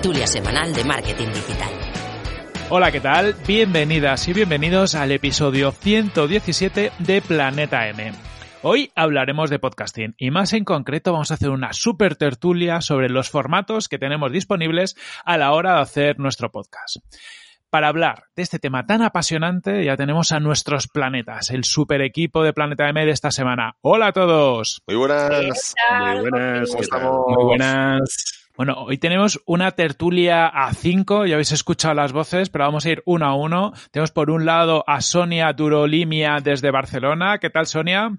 Tertulia semanal de marketing digital. Hola, ¿qué tal? Bienvenidas y bienvenidos al episodio 117 de Planeta M. Hoy hablaremos de podcasting y más en concreto vamos a hacer una super tertulia sobre los formatos que tenemos disponibles a la hora de hacer nuestro podcast. Para hablar de este tema tan apasionante ya tenemos a nuestros planetas, el super equipo de Planeta M de esta semana. Hola a todos. Muy buenas. Muy buenas. ¿Cómo estamos? Muy buenas. Bueno, hoy tenemos una tertulia a cinco, ya habéis escuchado las voces, pero vamos a ir uno a uno. Tenemos por un lado a Sonia Durolimia desde Barcelona. ¿Qué tal, Sonia?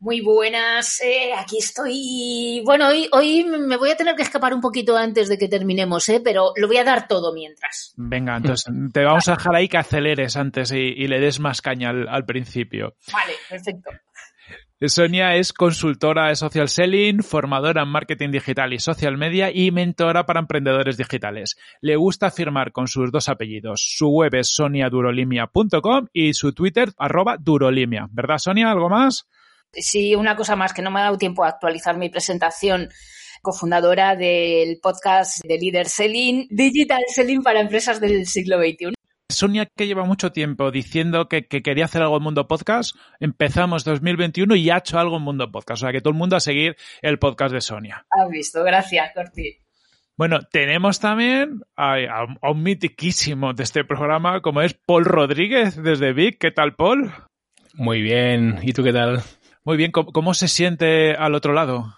Muy buenas, eh, aquí estoy. Bueno, hoy, hoy me voy a tener que escapar un poquito antes de que terminemos, eh, pero lo voy a dar todo mientras. Venga, entonces te vamos a dejar ahí que aceleres antes y, y le des más caña al, al principio. Vale, perfecto. Sonia es consultora de social selling, formadora en marketing digital y social media y mentora para emprendedores digitales. Le gusta firmar con sus dos apellidos. Su web es soniadurolimia.com y su Twitter arroba durolimia. ¿Verdad, Sonia? ¿Algo más? Sí, una cosa más que no me ha dado tiempo a actualizar mi presentación. Cofundadora del podcast de Leader Selling, Digital Selling para empresas del siglo XXI. Sonia, que lleva mucho tiempo diciendo que, que quería hacer algo en Mundo Podcast, empezamos 2021 y ha hecho algo en Mundo Podcast. O sea, que todo el mundo a seguir el podcast de Sonia. Has visto, gracias, Corti. Bueno, tenemos también a, a- a un mitiquísimo de este programa, como es Paul Rodríguez desde Vic. ¿Qué tal, Paul? Muy bien. ¿Y tú qué tal? Muy bien, ¿cómo, cómo se siente al otro lado?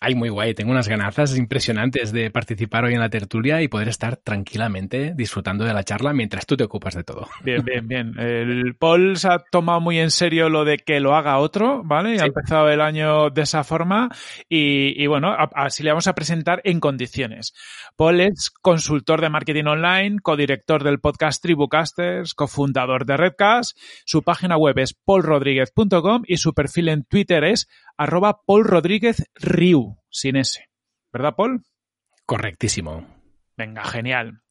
Ay, muy guay. Tengo unas ganazas impresionantes de participar hoy en la tertulia y poder estar tranquilamente disfrutando de la charla mientras tú te ocupas de todo. Bien, bien, bien. El Paul se ha tomado muy en serio lo de que lo haga otro, ¿vale? Y Ha empezado el año de esa forma y, y bueno, así le vamos a presentar en condiciones. Paul es consultor de marketing online, codirector del podcast Tribucasters, cofundador de Redcast. Su página web es paulrodríguez.com y su perfil en Twitter es arroba paulrodríguezriu, sin S. ¿Verdad, Paul? Correctísimo. Venga, genial.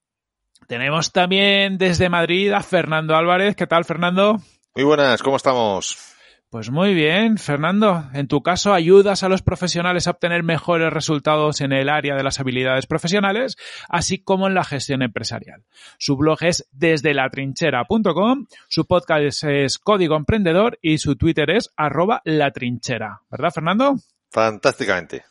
Tenemos también desde Madrid a Fernando Álvarez. ¿Qué tal, Fernando? Muy buenas, ¿cómo estamos? Pues muy bien, Fernando. En tu caso, ayudas a los profesionales a obtener mejores resultados en el área de las habilidades profesionales, así como en la gestión empresarial. Su blog es desde latrinchera.com, su podcast es, Código Emprendedor y su Twitter es arroba latrinchera. ¿Verdad, Fernando? Fantásticamente.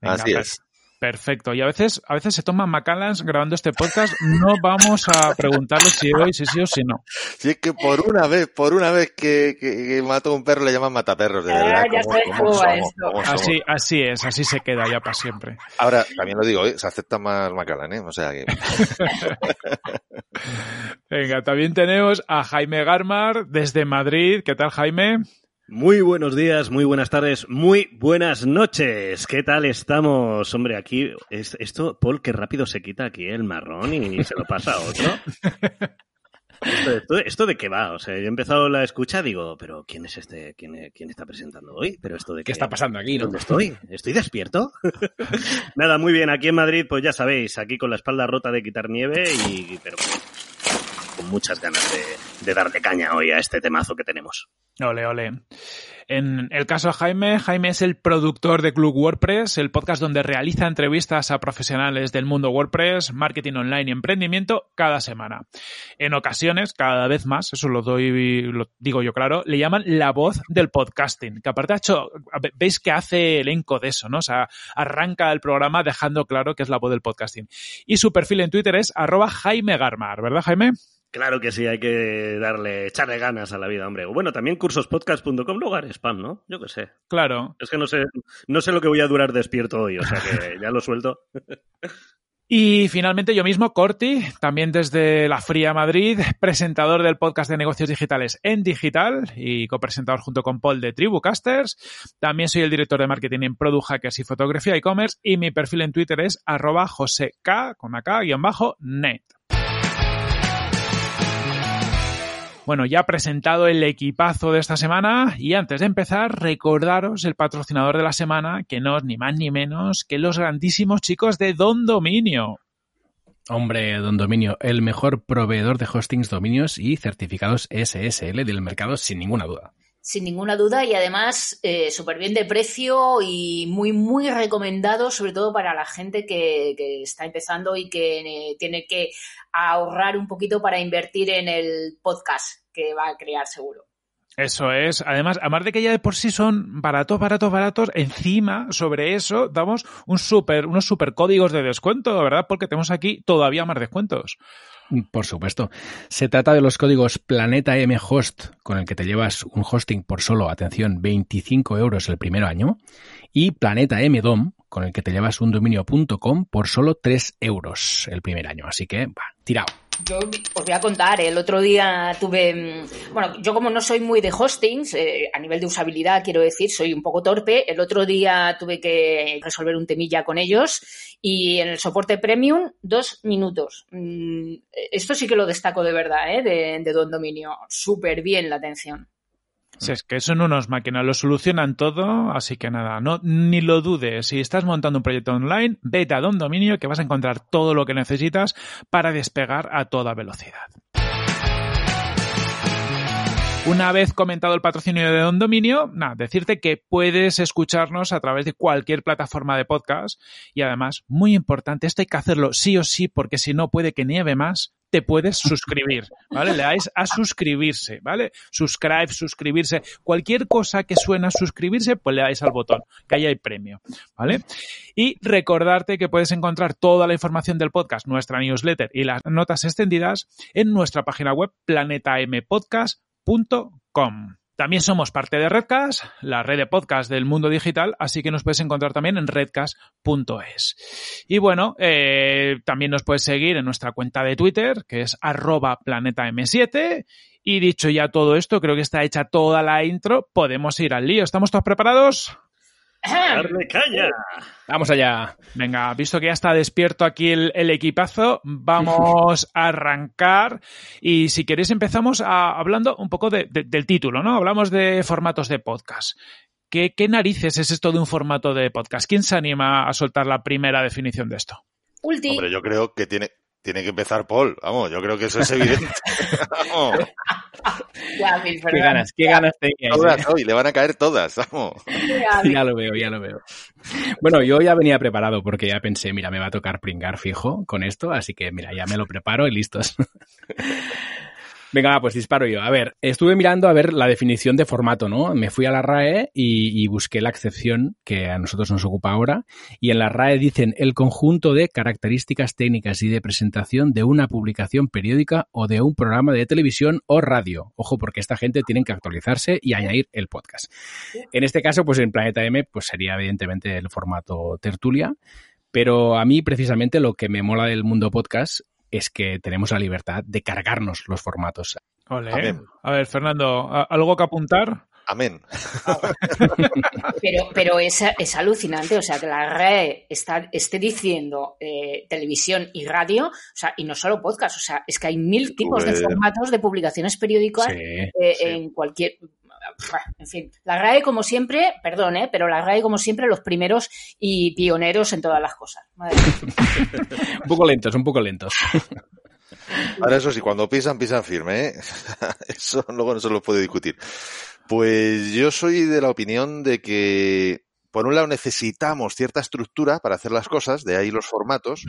Venga, Así per- es. Perfecto. Y a veces, a veces se toman Macallans grabando este podcast. No vamos a preguntarle si hoy, si sí o si no. Si es que por una vez, por una vez que, que, que mató a un perro le llaman mataperros, de Ah, verdad. ya ¿Cómo- sabes cómo cómo va somos? esto. ¿Cómo somos? Así, así es, así se queda ya para siempre. Ahora, también lo digo, ¿eh? se acepta más Macallan, ¿eh? O sea que... Venga, también tenemos a Jaime Garmar desde Madrid. ¿Qué tal, Jaime? Muy buenos días, muy buenas tardes, muy buenas noches. ¿Qué tal estamos? Hombre, aquí, es, esto, Paul, qué rápido se quita aquí el marrón y se lo pasa a otro. Esto, esto- esto de qué va? O sea, yo he empezado la escucha, digo, pero ¿quién es este? ¿Quién, quién está presentando hoy? ¿Pero esto de ¿Qué está pasando aquí, no? ¿Dónde estoy? ¿Estoy despierto? Nada, muy bien. Aquí en Madrid, pues ya sabéis, aquí con la espalda rota de quitar nieve y, pero muchas ganas de, de caña hoy a este temazo que tenemos. Ole, ole. En el caso de Jaime, Jaime es el productor de Club WordPress, el podcast donde realiza entrevistas a profesionales del mundo WordPress, marketing online y emprendimiento cada semana. En ocasiones, cada vez más, eso lo doy, lo digo yo claro, le llaman la voz del podcasting, que aparte ha hecho, veis que hace elenco de eso, ¿no? O sea, arranca el programa dejando claro que es la voz del podcasting. Y su perfil en Twitter es arroba Jaime Garmar, ¿verdad Jaime? Claro que sí, hay que darle, echarle ganas a la vida, hombre. Bueno, también cursospodcast.com lugar spam, ¿no? Yo qué sé. Claro. Es que no sé, no sé lo que voy a durar despierto hoy, o sea que ya lo suelto. Y finalmente yo mismo, Corti, también desde la Fría Madrid, presentador del podcast de negocios digitales en digital y copresentador junto con Paul de Tribucasters. También soy el director de marketing en Product Hackers y Fotografía e-commerce y mi perfil en Twitter es arroba joseK con acá guion bajo net. Bueno, ya presentado el equipazo de esta semana y antes de empezar, recordaros el patrocinador de la semana, que no es ni más ni menos que los grandísimos chicos de Don Dominio. Hombre, Don Dominio, el mejor proveedor de hostings, dominios y certificados SSL del mercado, sin ninguna duda. Sin ninguna duda y además eh, súper bien de precio y muy, muy recomendado, sobre todo para la gente que, que está empezando y que eh, tiene que ahorrar un poquito para invertir en el podcast que va a crear seguro. Eso es. Además, además de que ya de por sí son baratos, baratos, baratos, encima, sobre eso, damos un super, unos super códigos de descuento, ¿verdad? Porque tenemos aquí todavía más descuentos. Por supuesto. Se trata de los códigos Planeta M Host, con el que te llevas un hosting por solo, atención, 25 euros el primer año, y Planeta M DOM, con el que te llevas un dominio.com por solo 3 euros el primer año. Así que, va, tirado. Yo os voy a contar, el otro día tuve, mm, bueno, yo como no soy muy de hostings, eh, a nivel de usabilidad quiero decir, soy un poco torpe, el otro día tuve que resolver un temilla con ellos y en el soporte premium, dos minutos. Mm, esto sí que lo destaco de verdad, ¿eh? de, de Don Dominio, súper bien la atención. Si es que son unos máquinas, lo solucionan todo, así que nada, no, ni lo dudes. Si estás montando un proyecto online, vete a Don Dominio que vas a encontrar todo lo que necesitas para despegar a toda velocidad. Una vez comentado el patrocinio de Don Dominio, nada, decirte que puedes escucharnos a través de cualquier plataforma de podcast y además, muy importante, esto hay que hacerlo sí o sí porque si no puede que nieve más, te puedes suscribir, ¿vale? Le dais a suscribirse, ¿vale? Subscribe, suscribirse, cualquier cosa que suena suscribirse, pues le dais al botón, que ahí hay premio, ¿vale? Y recordarte que puedes encontrar toda la información del podcast, nuestra newsletter y las notas extendidas en nuestra página web planetampodcast.com. También somos parte de Redcast, la red de podcast del mundo digital, así que nos puedes encontrar también en redcast.es. Y bueno, eh, también nos puedes seguir en nuestra cuenta de Twitter, que es arroba planetam7. Y dicho ya todo esto, creo que está hecha toda la intro, podemos ir al lío. ¿Estamos todos preparados? ¡Darle caña! Vamos allá. Venga, visto que ya está despierto aquí el, el equipazo, vamos a arrancar. Y si queréis empezamos a, hablando un poco de, de, del título, ¿no? Hablamos de formatos de podcast. ¿Qué, ¿Qué narices es esto de un formato de podcast? ¿Quién se anima a soltar la primera definición de esto? Ulti. Hombre, yo creo que tiene, tiene que empezar Paul. Vamos, yo creo que eso es evidente. vamos. Ya, Qué ganas, qué ganas teníais. Todas hoy, le van a caer todas. Vamos. Ya lo veo, ya lo veo. Bueno, yo ya venía preparado porque ya pensé, mira, me va a tocar pringar fijo con esto, así que mira, ya me lo preparo y listos. Venga, pues disparo yo. A ver, estuve mirando a ver la definición de formato, ¿no? Me fui a la RAE y, busqué la excepción que a nosotros nos ocupa ahora. Y en la RAE dicen el conjunto de características técnicas y de presentación de una publicación periódica o de un programa de televisión o radio. Ojo, porque esta gente tiene que actualizarse y añadir el podcast. En este caso, pues en Planeta M, pues sería evidentemente el formato tertulia. Pero a mí, precisamente, lo que me mola del mundo podcast es que tenemos la libertad de cargarnos los formatos. Olé. A ver, Fernando, ¿algo que apuntar? Amén. Pero, pero es, es, alucinante, o sea, que la red está, esté diciendo eh, televisión y radio, o sea, y no solo podcast, o sea, es que hay mil tipos pues... de formatos de publicaciones periódicas sí, eh, sí. en cualquier. En fin, la RAE como siempre, perdón, ¿eh? pero la RAE como siempre los primeros y pioneros en todas las cosas. un poco lentos, un poco lentos. Ahora eso sí, cuando pisan, pisan firme, ¿eh? Eso luego no se lo puede discutir. Pues yo soy de la opinión de que, por un lado, necesitamos cierta estructura para hacer las cosas, de ahí los formatos,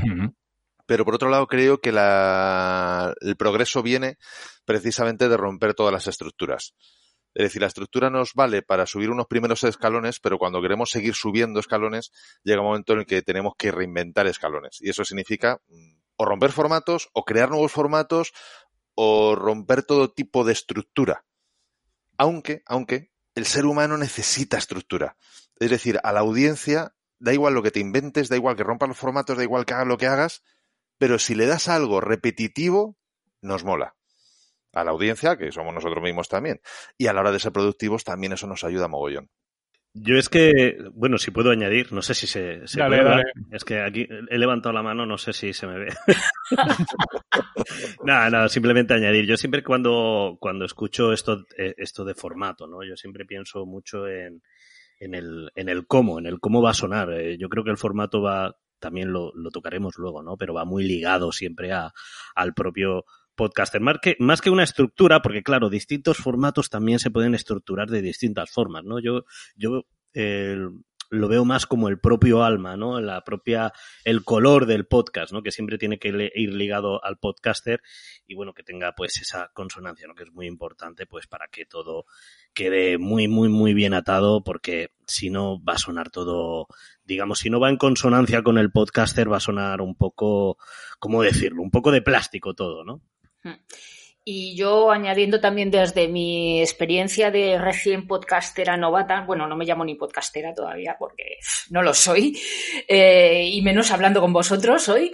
pero por otro lado creo que la, el progreso viene precisamente de romper todas las estructuras. Es decir, la estructura nos vale para subir unos primeros escalones, pero cuando queremos seguir subiendo escalones, llega un momento en el que tenemos que reinventar escalones. Y eso significa mm, o romper formatos, o crear nuevos formatos, o romper todo tipo de estructura. Aunque, aunque, el ser humano necesita estructura. Es decir, a la audiencia da igual lo que te inventes, da igual que rompas los formatos, da igual que hagas lo que hagas, pero si le das algo repetitivo, nos mola. A la audiencia, que somos nosotros mismos también. Y a la hora de ser productivos, también eso nos ayuda mogollón. Yo es que, bueno, si puedo añadir, no sé si se, puede. Es que aquí he levantado la mano, no sé si se me ve. nada, nada, simplemente añadir. Yo siempre cuando, cuando escucho esto, eh, esto de formato, ¿no? Yo siempre pienso mucho en, en, el, en el cómo, en el cómo va a sonar. Eh, yo creo que el formato va, también lo, lo tocaremos luego, ¿no? Pero va muy ligado siempre a, al propio podcaster. Más que, más que una estructura, porque claro, distintos formatos también se pueden estructurar de distintas formas, ¿no? Yo, yo lo veo más como el propio alma, ¿no? La propia, el color del podcast, ¿no? Que siempre tiene que ir ligado al podcaster y bueno, que tenga pues esa consonancia, ¿no? Que es muy importante pues para que todo quede muy, muy, muy bien atado porque si no va a sonar todo, digamos, si no va en consonancia con el podcaster va a sonar un poco, ¿cómo decirlo? Un poco de plástico todo, ¿no? Hmm. Y yo añadiendo también desde mi experiencia de recién podcastera novata, bueno, no me llamo ni podcastera todavía porque no lo soy, eh, y menos hablando con vosotros hoy.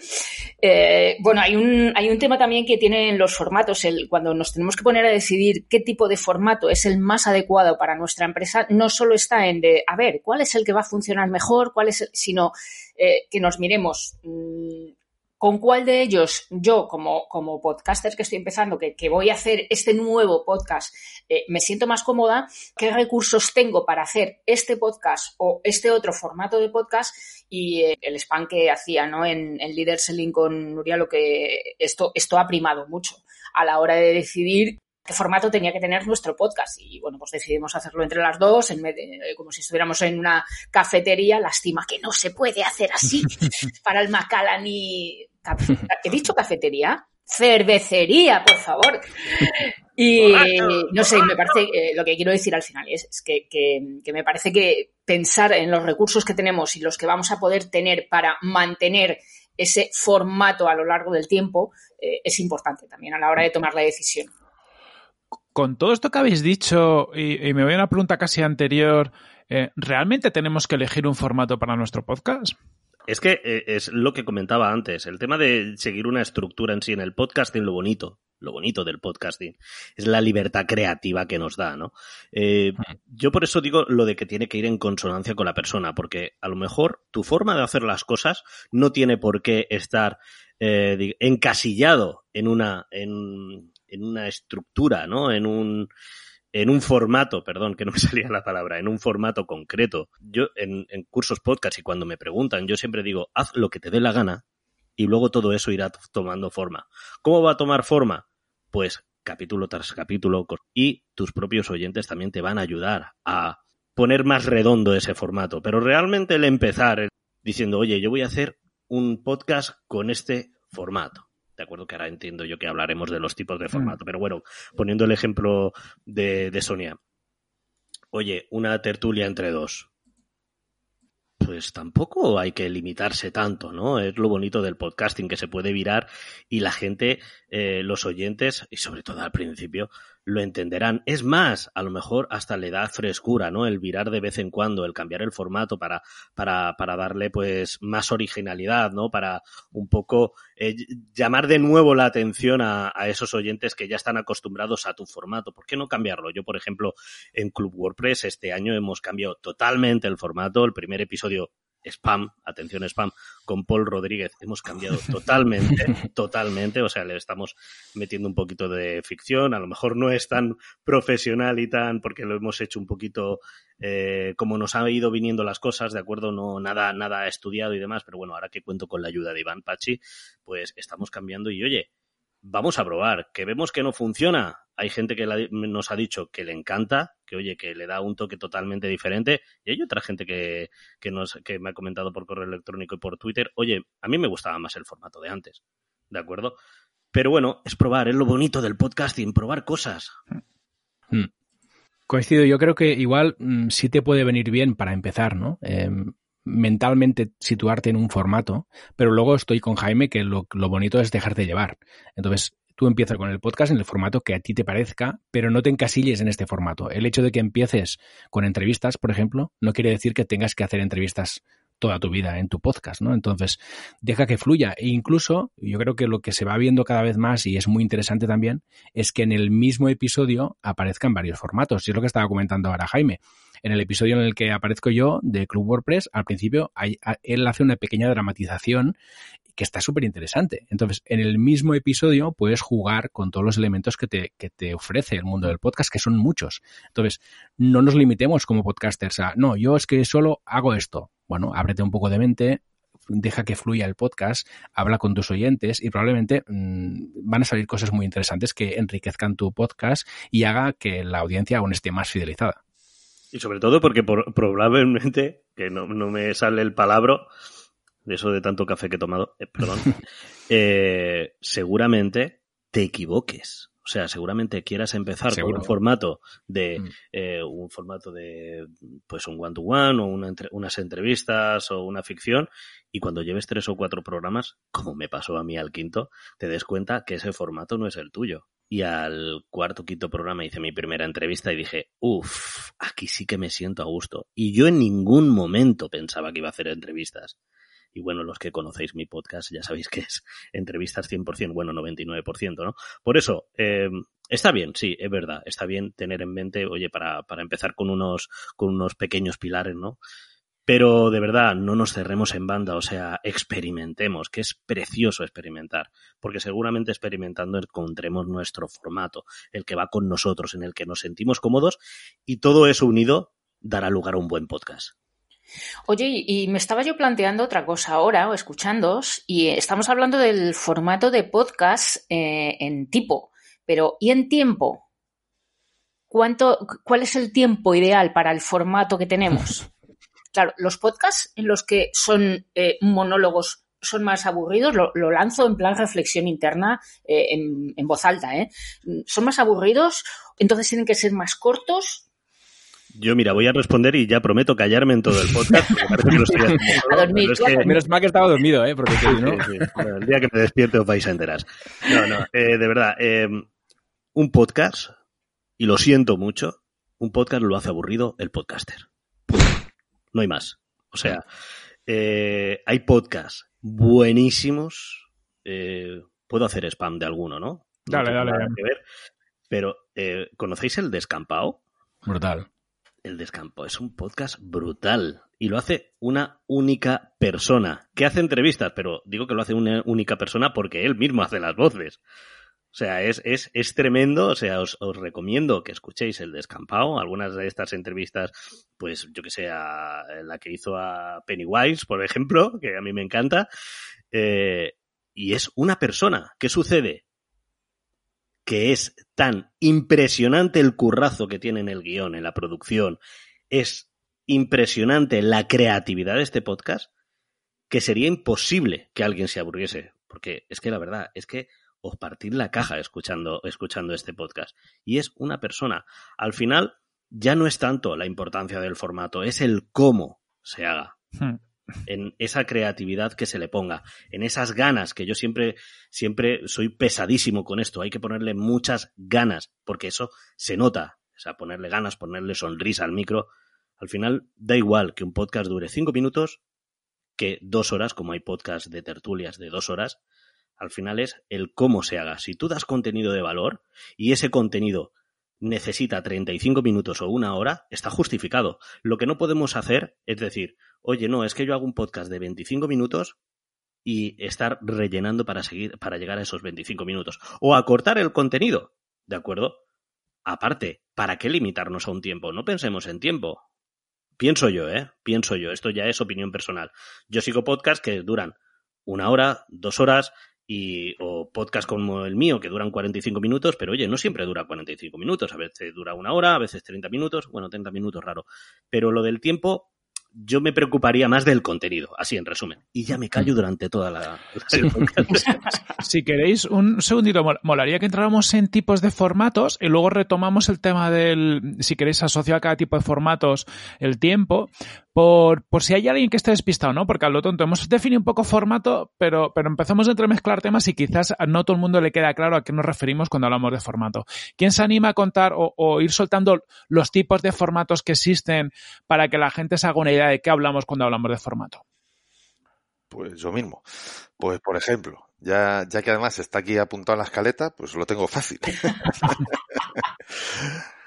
Eh, bueno, hay un, hay un tema también que tienen los formatos, el, cuando nos tenemos que poner a decidir qué tipo de formato es el más adecuado para nuestra empresa, no solo está en de, a ver, cuál es el que va a funcionar mejor, cuál es, sino eh, que nos miremos. Mmm, con cuál de ellos yo, como, como podcaster que estoy empezando, que, voy a hacer este nuevo podcast, eh, me siento más cómoda, qué recursos tengo para hacer este podcast o este otro formato de podcast y eh, el spam que hacía ¿no? en, en Leader Selling con Nuria, lo que esto, esto ha primado mucho a la hora de decidir qué formato tenía que tener nuestro podcast. Y bueno, pues decidimos hacerlo entre las dos, en eh, como si estuviéramos en una cafetería. Lástima que no se puede hacer así para el Macallan y ¿He dicho cafetería? Cervecería, por favor. Y no sé, me parece, eh, lo que quiero decir al final es, que, me parece que pensar en los recursos que tenemos y los que vamos a poder tener para mantener ese formato a lo largo del tiempo eh, es importante también a la hora de tomar la decisión. Con todo esto que habéis dicho, y, me voy a una pregunta casi anterior, eh, ¿realmente tenemos que elegir un formato para nuestro podcast? Es que eh, es lo que comentaba antes, el tema de seguir una estructura en sí en el podcasting, lo bonito, lo bonito del podcasting, es la libertad creativa que nos da, ¿no? Eh, yo por eso digo lo de que tiene que ir en consonancia con la persona, porque a lo mejor tu forma de hacer las cosas no tiene por qué estar eh, encasillado en una, en, en una estructura, ¿no? En un en un formato, perdón, que no me salía la palabra, en un formato concreto. Yo en, cursos podcast y cuando me preguntan, yo siempre digo, haz lo que te dé la gana y luego todo eso irá tomando forma. ¿Cómo va a tomar forma? Pues capítulo tras capítulo y tus propios oyentes también te van a ayudar a poner más redondo ese formato. Pero realmente el empezar diciendo, oye, yo voy a hacer un podcast con este formato de acuerdo que ahora entiendo yo que hablaremos de los tipos de mm. formato, pero bueno, poniendo el ejemplo de, de Sonia. Oye, una tertulia entre dos pues tampoco hay que limitarse tanto, ¿no? Es lo bonito del podcasting que se puede virar y la gente, eh, los oyentes, y sobre todo al principio, lo entenderán. Es más, a lo mejor hasta le da frescura, ¿no? El virar de vez en cuando, el cambiar el formato para, para, para darle pues más originalidad, ¿no? Para un poco eh, llamar de nuevo la atención a, a, esos oyentes que ya están acostumbrados a tu formato. ¿Por qué no cambiarlo? Yo, por ejemplo, en Club WordPress este año hemos cambiado totalmente el formato. El primer episodio spam, atención spam, con Paul Rodríguez. Hemos cambiado totalmente, totalmente, o sea, le estamos metiendo un poquito de ficción, a lo mejor no es tan profesional y tan, porque lo hemos hecho un poquito eh, como nos han ido viniendo las cosas, de acuerdo, no nada, nada estudiado y demás, pero bueno, ahora que cuento con la ayuda de Iván Pachi, pues estamos cambiando y oye, vamos a probar. Que vemos que no funciona. Hay gente que nos ha dicho que le encanta, que oye, que le da un toque totalmente diferente. Y hay otra gente que, que, nos, que me ha comentado por correo electrónico y por Twitter, oye, a mí me gustaba más el formato de antes. ¿De acuerdo? Pero bueno, es probar, es lo bonito del podcasting, probar cosas. Hmm. Coincido, yo creo que igual mm, sí te puede venir bien para empezar, ¿no? Em, mentalmente situarte en un formato, pero luego estoy con Jaime que lo, bonito es dejarte llevar. Entonces, tú empiezas con el podcast en el formato que a ti te parezca, pero no te encasilles en este formato. El hecho de que empieces con entrevistas, por ejemplo, no quiere decir que tengas que hacer entrevistas toda tu vida en tu podcast, ¿no? Entonces, deja que fluya. E incluso, yo creo que lo que se va viendo cada vez más y es muy interesante también, es que en el mismo episodio aparezcan varios formatos. Y es lo que estaba comentando ahora Jaime. En el episodio en el que aparezco yo de Club WordPress, al principio él hace una pequeña dramatización que está súper interesante. Entonces, en el mismo episodio puedes jugar con todos los elementos que te, que te ofrece el mundo del podcast, que son muchos. Entonces, no nos limitemos como podcasters a, no, yo es que solo hago esto. Bueno, ábrete un poco de mente, deja que fluya el podcast, habla con tus oyentes y probablemente mmm, van a salir cosas muy interesantes que enriquezcan tu podcast y haga que la audiencia aún esté más fidelizada. Y sobre todo porque por, probablemente, que no, no, me sale el palabra, de eso de tanto café que he tomado, eh, perdón, eh, seguramente te equivoques. O sea, seguramente quieras empezar con un formato de mm. eh, un formato de pues un one to one o una unas entrevistas o una ficción y cuando lleves tres o cuatro programas, como me pasó a mí al quinto, te des cuenta que ese formato no es el tuyo y al cuarto, quinto programa hice mi primera entrevista y dije, uff, aquí sí que me siento a gusto. Y yo en ningún momento pensaba que iba a hacer entrevistas. Y bueno, los que conocéis mi podcast ya sabéis que es entrevistas 100%, bueno, 99%, ¿no? Por eso, eh, está bien, sí, es verdad, está bien tener en mente, oye, para, para empezar con unos, con unos pequeños pilares, ¿no? Pero de verdad, no nos cerremos en banda, o sea, experimentemos, que es precioso experimentar, porque seguramente experimentando encontremos nuestro formato, el que va con nosotros, en el que nos sentimos cómodos, y todo eso unido dará lugar a un buen podcast. Oye, y me estaba yo planteando otra cosa ahora, o escuchándoos, y estamos hablando del formato de podcast eh, en tipo, pero ¿y en tiempo? ¿Cuánto, ¿Cuál es el tiempo ideal para el formato que tenemos? Claro, los podcasts en los que son eh, monólogos son más aburridos, lo, lanzo en plan reflexión interna eh, en, voz alta, ¿eh? Son más aburridos, entonces tienen que ser más cortos. Yo, mira, voy a responder y ya prometo callarme en todo el podcast. a dormir, Menos mal que estaba dormido, ¿eh? Porque el día que me despierte os vais a enterar. No, no, eh, de verdad. un podcast, y lo siento mucho, un podcast lo hace aburrido el podcaster no hay más. O sea, eh, hay podcasts buenísimos. Eh, puedo hacer spam de alguno, ¿no? dale, dale. pero, eh, ¿conocéis el Descampado? Brutal. El Descampado es un podcast brutal y lo hace una única persona que hace entrevistas, pero digo que lo hace una única persona porque él mismo hace las voces. O sea, es, es, es tremendo. O sea, os, os, recomiendo que escuchéis el descampado. Algunas de estas entrevistas, pues yo que sé, a, la que hizo a Pennywise, por ejemplo, que a mí me encanta. Eh, y es una persona. ¿Qué sucede? Que es tan impresionante el currazo que tiene en el guion, en la producción. Es impresionante la creatividad de este podcast que sería imposible que alguien se aburriese. Porque es que la verdad es que os partir la caja escuchando, escuchando este podcast. Y es una persona. Al final, ya no es tanto la importancia del formato, es el cómo se haga. Hmm. En esa creatividad que se le ponga, en esas ganas, que yo siempre, siempre soy pesadísimo con esto. Hay que ponerle muchas ganas, porque eso se nota. O sea, ponerle ganas, ponerle sonrisa al micro. Al final, da igual que un podcast dure cinco minutos que dos horas, como hay podcasts de tertulias de dos horas, al final es el cómo se haga. Si tú das contenido de valor y ese contenido necesita 35 minutos o una hora, está justificado. Lo que no podemos hacer es decir, oye, no, es que yo hago un podcast de 25 minutos y estar rellenando para seguir, para llegar a esos 25 minutos. O acortar el contenido. ¿De acuerdo? Aparte, ¿para qué limitarnos a un tiempo? No pensemos en tiempo. Pienso yo, ¿eh? Pienso yo. Esto ya es opinión personal. Yo sigo podcasts que duran una hora, dos horas, y, o podcast como el mío que duran 45 minutos, pero oye, no siempre dura 45 minutos, a veces dura una hora, a veces 30 minutos, bueno, 30 minutos raro. Pero lo del tiempo, yo me preocuparía más del contenido, así en resumen. Y ya me callo durante toda la... si queréis, un segundito, molaría que entráramos en tipos de formatos y luego retomamos el tema del, si queréis asociar a cada tipo de formatos el tiempo, por, por si hay alguien que esté despistado, ¿no? Porque a lo tonto hemos definido un poco formato, pero, pero empezamos a entremezclar temas y quizás no todo el mundo le queda claro a qué nos referimos cuando hablamos de formato. ¿Quién se anima a contar o, o ir soltando los tipos de formatos que existen para que la gente se haga una idea de qué hablamos cuando hablamos de formato? Pues yo mismo. Pues, por ejemplo, ya, ya que además está aquí apuntado en la escaleta, pues lo tengo fácil.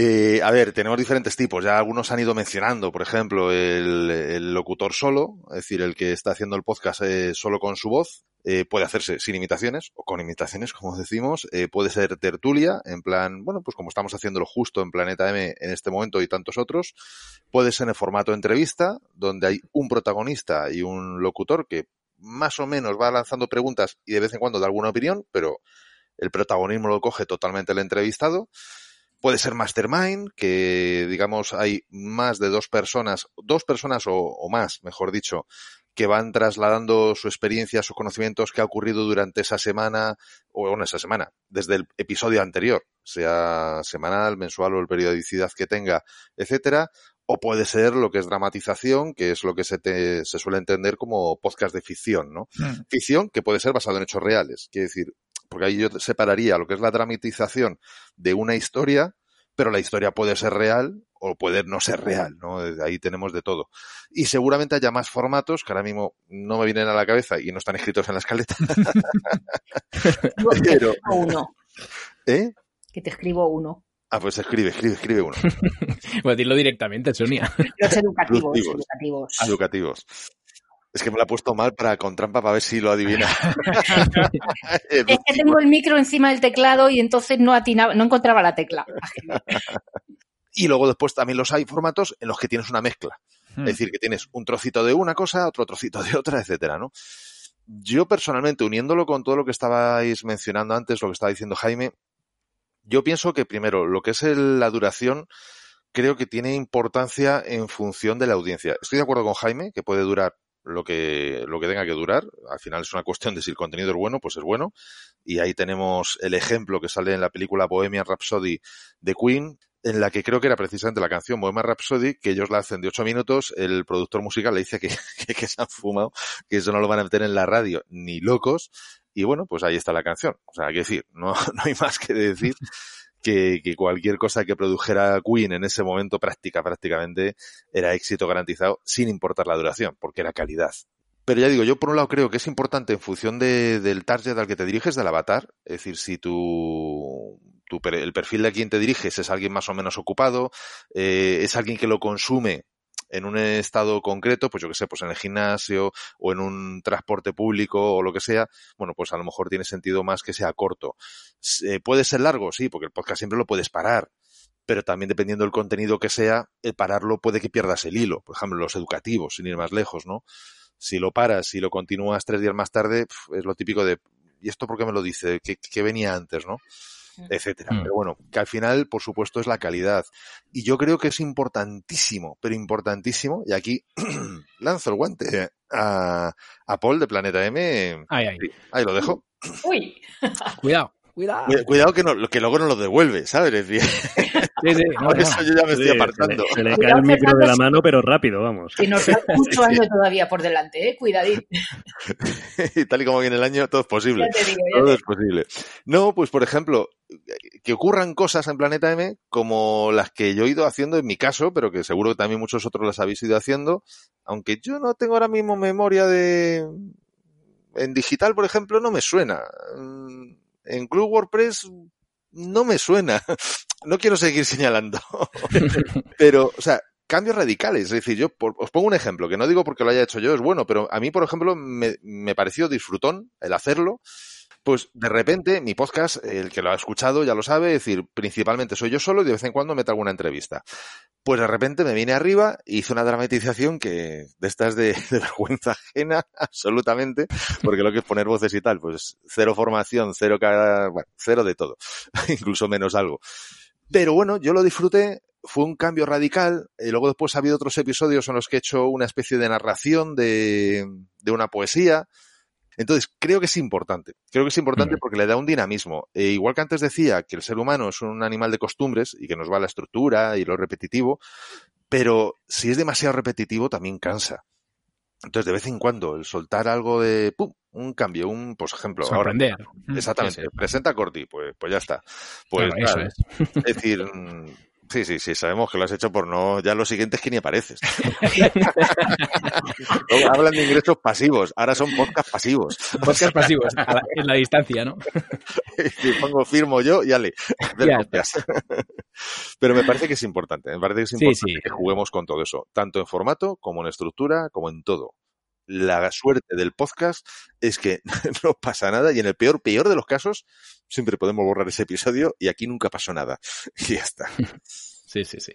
Eh, a ver, tenemos diferentes tipos. Ya algunos han ido mencionando, por ejemplo, el, locutor solo, es decir, el que está haciendo el podcast eh, solo con su voz. Eh, puede hacerse sin imitaciones o con imitaciones, como decimos. puede ser tertulia, en plan, bueno, pues como estamos haciéndolo justo en Planeta M en este momento y tantos otros. Puede ser en formato entrevista, donde hay un protagonista y un locutor que más o menos va lanzando preguntas y de vez en cuando da alguna opinión, pero el protagonismo lo coge totalmente el entrevistado. Puede ser mastermind, que digamos hay más de dos personas, dos personas o, más, mejor dicho, que van trasladando su experiencia, sus conocimientos que ha ocurrido durante esa semana, o en esa semana, desde el episodio anterior, sea semanal, mensual o el periodicidad que tenga, etcétera, o puede ser lo que es dramatización, que es lo que se, te, se suele entender como podcast de ficción, ¿no? Hmm. Ficción que puede ser basado en hechos reales, quiere decir, porque ahí yo separaría lo que es la dramatización de una historia, pero la historia puede ser real o puede no ser real, ¿no? Ahí tenemos de todo. Y seguramente haya más formatos que ahora mismo no me vienen a la cabeza y no están escritos en la escaleta. pero, uno. ¿Eh? Que te escribo uno. Ah, pues escribe, escribe, escribe uno. pues dilo directamente, Sonia. Los educativos. educativos. educativos. Es que me lo ha puesto mal para con trampa para ver si lo adivina. es que tengo el micro encima del teclado y entonces no atinaba, no encontraba la tecla. y luego después también los hay formatos en los que tienes una mezcla. Es hmm. decir, que tienes un trocito de una cosa, otro trocito de otra, etcétera, ¿no? Yo personalmente, uniéndolo con todo lo que estabais mencionando antes, lo que estaba diciendo Jaime, yo pienso que primero, lo que es la duración, creo que tiene importancia en función de la audiencia. Estoy de acuerdo con Jaime, que puede durar lo que, lo que tenga que durar. Al final es una cuestión de si el contenido es bueno, pues es bueno. Y ahí tenemos el ejemplo que sale en la película Bohemian Rhapsody de Queen, en la que creo que era precisamente la canción Bohemian Rhapsody, que ellos la hacen de ocho minutos, el productor musical le dice que, que, se han fumado, que eso no lo van a meter en la radio ni locos, y bueno, pues ahí está la canción. O sea, hay que decir, no, no hay más que decir que, que, cualquier cosa que produjera Queen en ese momento práctica, prácticamente era éxito garantizado sin importar la duración, porque era calidad. Pero ya digo, yo por un lado creo que es importante en función de, del target al que te diriges, del avatar, es decir, si tu, tu, el perfil de quien te diriges es alguien más o menos ocupado, eh, es alguien que lo consume en un estado concreto, pues yo que sé, pues en el gimnasio o en un transporte público o lo que sea, bueno, pues a lo mejor tiene sentido más que sea corto. Eh, ¿Puede ser largo? Sí, porque el podcast siempre lo puedes parar pero también dependiendo del contenido que sea, el pararlo puede que pierdas el hilo. Por ejemplo, los educativos, sin ir más lejos, ¿no? Si lo paras y lo continúas tres días más tarde, es lo típico de, ¿y esto por qué me lo dice? ¿Qué, venía antes, no? Etcétera. Mm. Pero bueno, que al final, por supuesto, es la calidad. Y yo creo que es importantísimo, pero importantísimo, y aquí lanzo el guante a, a Paul de Planeta M. Ahí, ahí lo dejo. Uy. Cuidado. Cuidado. Cuidado que, no, que luego no lo devuelve, ¿sabes? Sí, sí, Por eso yo ya me estoy apartando. Se le, cae el micro de la mano, pero rápido, vamos. Y nos da mucho año todavía por delante, ¿eh? Cuidadín. y tal y como viene el año, todo es posible. todo es posible. No, pues por ejemplo, que ocurran cosas en Planeta M como las que yo he ido haciendo en mi caso, pero que seguro que también muchos otros las habéis ido haciendo, aunque yo no tengo ahora mismo memoria de... En digital, por ejemplo, no me suena. En Club WordPress no me suena. No quiero seguir señalando. pero, o sea, cambios radicales. Es decir, yo os pongo un ejemplo, que no digo porque lo haya hecho yo, es bueno, pero a mí, por ejemplo, me, me pareció disfrutón el hacerlo Pues de repente mi podcast, el que lo ha escuchado ya lo sabe, es decir, principalmente soy yo solo y de vez en cuando meto alguna entrevista. Pues de repente me vine arriba y hice una dramatización que de estas de, vergüenza ajena, absolutamente, porque lo que es poner voces y tal, pues cero formación, cero, bueno, cero de todo, incluso menos algo. Pero bueno, yo lo disfruté, fue un cambio radical. Y luego después ha habido otros episodios en los que he hecho una especie de narración de, de una poesía. Entonces, creo que es importante. Creo que es importante Mm. porque le da un dinamismo. E igual que antes decía que el ser humano es un animal de costumbres y que nos va la estructura y lo repetitivo, pero si es demasiado repetitivo también cansa. Entonces, de vez en cuando, el soltar algo de, ¡pum!, un cambio, un, por ejemplo, ahora, Sorprender. Exactamente. Sí, sí. Presenta Corti, pues, pues ya está. Pues Claro, es. es decir, sí, sí, sí, sabemos que lo has hecho por no, ya lo siguiente es que ni apareces. Hablan de ingresos pasivos, ahora son podcast pasivos. Podcast pasivos, a la- en la distancia, ¿no? Y pongo firmo yo y ale, Ya. Pero me parece que es importante, me parece que es Sí, importante sí. que juguemos con todo eso, tanto en formato como en estructura, como en todo. La suerte del podcast es que no pasa nada y en el peor, peor de los casos, siempre podemos borrar ese episodio y aquí nunca pasó nada. Y ya está. Sí, sí, sí.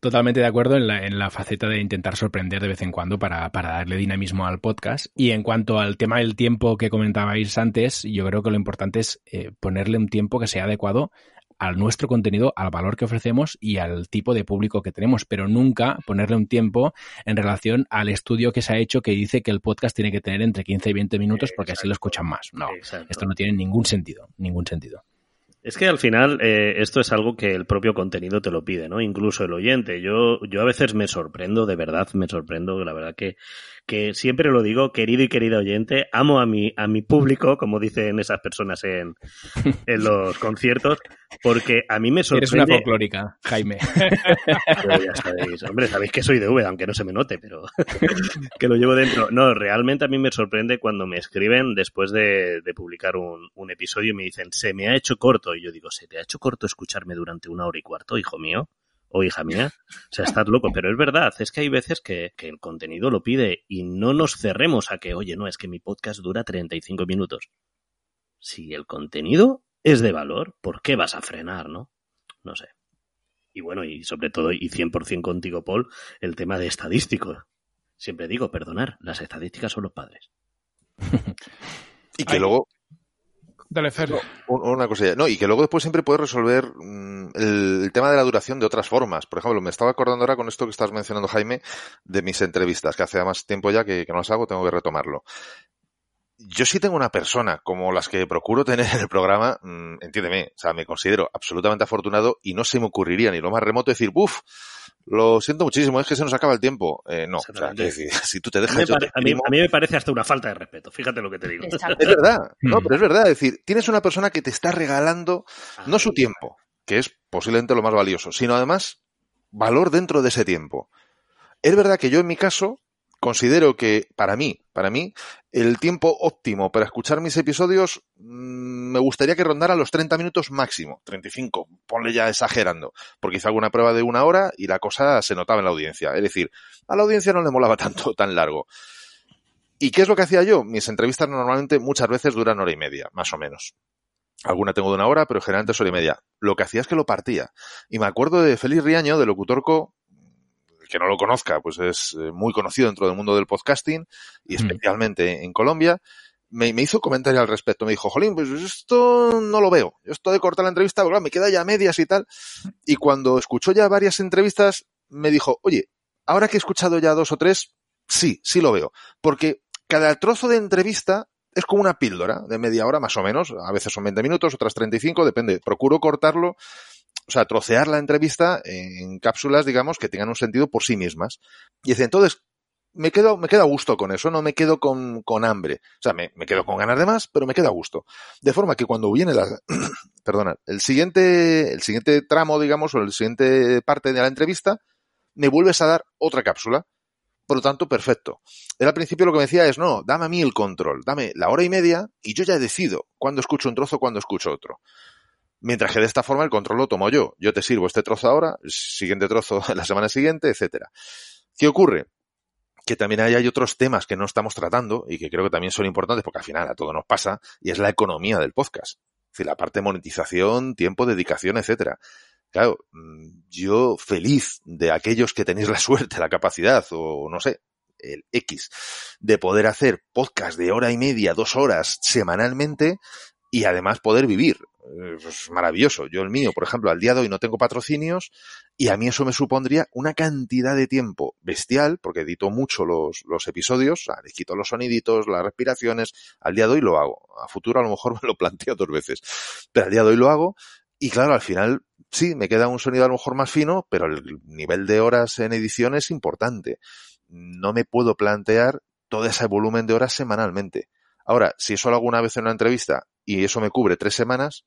Totalmente de acuerdo en la, en la faceta de intentar sorprender de vez en cuando para, para darle dinamismo al podcast. Y en cuanto al tema del tiempo que comentabais antes, yo creo que lo importante es eh, ponerle un tiempo que sea adecuado al nuestro contenido, al valor que ofrecemos y al tipo de público que tenemos, pero nunca ponerle un tiempo en relación al estudio que se ha hecho que dice que el podcast tiene que tener entre 15 y 20 minutos porque así lo escuchan más. No, Exacto. esto no tiene ningún sentido, ningún sentido. Es que al final eh, esto es algo que el propio contenido te lo pide, ¿no? Incluso el oyente. Yo, yo a veces me sorprendo, de verdad me sorprendo, la verdad que, que siempre lo digo, querido y querida oyente, amo a mi, a mi público, como dicen esas personas en, en los conciertos, porque a mí me Eres una sorprende. folclórica, Jaime. Pero ya sabéis, hombre, sabéis que soy de V, aunque no se me note, pero que lo llevo dentro. No, realmente a mí me sorprende cuando me escriben después de, de publicar un, un episodio y me dicen, se me ha hecho corto. Y yo digo, ¿se te ha hecho corto escucharme durante una hora y cuarto, hijo mío? O hija mía. O sea, estás loco. Pero es verdad, es que hay veces que, que el contenido lo pide y no nos cerremos a que, oye, no, es que mi podcast dura 35 minutos. Si el contenido es de valor, ¿por qué vas a frenar, no? No sé. Y bueno, y sobre todo, y 100% contigo, Paul, el tema de estadístico. Siempre digo, perdonar, las estadísticas son los padres. Y que luego, Dale, Fer. un- una cosilla, no, y que luego después siempre puedes resolver mm, el, el tema de la duración de otras formas. Por ejemplo, me estaba acordando ahora con esto que estás mencionando, Jaime, de mis entrevistas, que hace más tiempo ya que, que no las hago, tengo que retomarlo. Yo sí tengo una persona como las que procuro tener en el programa, mm, entiéndeme, o sea, me considero absolutamente afortunado y no se me ocurriría ni lo más remoto decir, buf, lo siento muchísimo, es que se nos acaba el tiempo. Eh, no, o sea, quiero decir, si tú te A mí, dejas, yo te a mí- exprimo. a mí me parece hasta una falta de respeto, fíjate lo que te digo. Exacto. Es verdad, no, Mm. pero es verdad. Es decir, tienes una persona que te está regalando no su tiempo, que es posiblemente lo más valioso, sino además valor dentro de ese tiempo. Es verdad que yo en mi caso considero que para mí, para mí, el tiempo óptimo para escuchar mis episodios mm, me gustaría que rondara los 30 minutos máximo, 35, ponle ya exagerando, porque hice alguna prueba de una hora y la cosa se notaba en la audiencia. Es decir, a la audiencia no le molaba tanto, tan largo. ¿Y qué es lo que hacía yo? Mis entrevistas normalmente muchas veces duran hora y media, más o menos. Alguna tengo de una hora, pero generalmente es hora y media. Lo que hacía es que lo partía. Y me acuerdo de Félix Riaño, de Locutorco, que no lo conozca, pues es eh, muy conocido dentro del mundo del podcasting y Mm. especialmente en Colombia. Me, me hizo comentario al respecto. Me dijo, Jolín, pues esto no lo veo. Esto de cortar la entrevista, claro, me queda ya medias y tal. Y cuando escuchó ya varias entrevistas, me dijo, oye, ahora que he escuchado ya dos o tres, sí, sí lo veo. Porque cada trozo de entrevista es como una píldora de media hora más o menos. A veces son 20 minutos, otras 35, depende. Procuro cortarlo, o sea, trocear la entrevista en cápsulas, digamos, que tengan un sentido por sí mismas. Y dice, entonces, me quedo, me quedo a gusto con eso, no me quedo con, con hambre. O sea, me, me quedo con ganas de más, pero me quedo a gusto. De forma que cuando viene la, perdona, el siguiente, el siguiente tramo, digamos, o el siguiente parte de la entrevista, me vuelves a dar otra cápsula. Por lo tanto, perfecto. Él al principio lo que me decía es, no, dame a mí el control, dame la hora y media y yo ya decido cuándo escucho un trozo, cuándo escucho otro. Mientras que de esta forma el control lo tomo yo. Yo te sirvo este trozo ahora, el siguiente trozo la semana siguiente, etcétera. ¿Qué ocurre? que también hay, otros temas que no estamos tratando y que creo que también son importantes porque al final a todo nos pasa y es la economía del podcast. Es decir, la parte de monetización, tiempo, dedicación, etcétera. Claro, mm, yo feliz de aquellos que tenéis la suerte, la capacidad o no sé, el X, de poder hacer podcast de hora y media, dos horas semanalmente y además poder vivir. Es maravilloso. Yo el mío, por ejemplo, al día de hoy no tengo patrocinios y a mí eso me supondría una cantidad de tiempo bestial, porque edito mucho los, los episodios, les quito los soniditos, las respiraciones, al día de hoy lo hago. A futuro a lo mejor me lo planteo dos veces, pero al día de hoy lo hago y claro, al final sí, me queda un sonido a lo mejor más fino, pero el nivel de horas en edición es importante. No me puedo plantear todo ese volumen de horas semanalmente. Ahora, si eso lo hago una vez en una entrevista y eso me cubre tres semanas,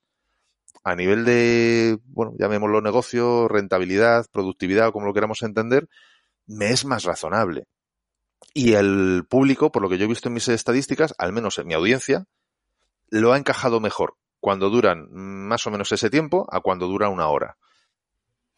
a nivel de, bueno, llamémoslo negocio, rentabilidad, productividad o como lo queramos entender, me es más razonable. Y el público, por lo que yo he visto en mis estadísticas, al menos en mi audiencia, lo ha encajado mejor cuando duran más o menos ese tiempo a cuando dura una hora.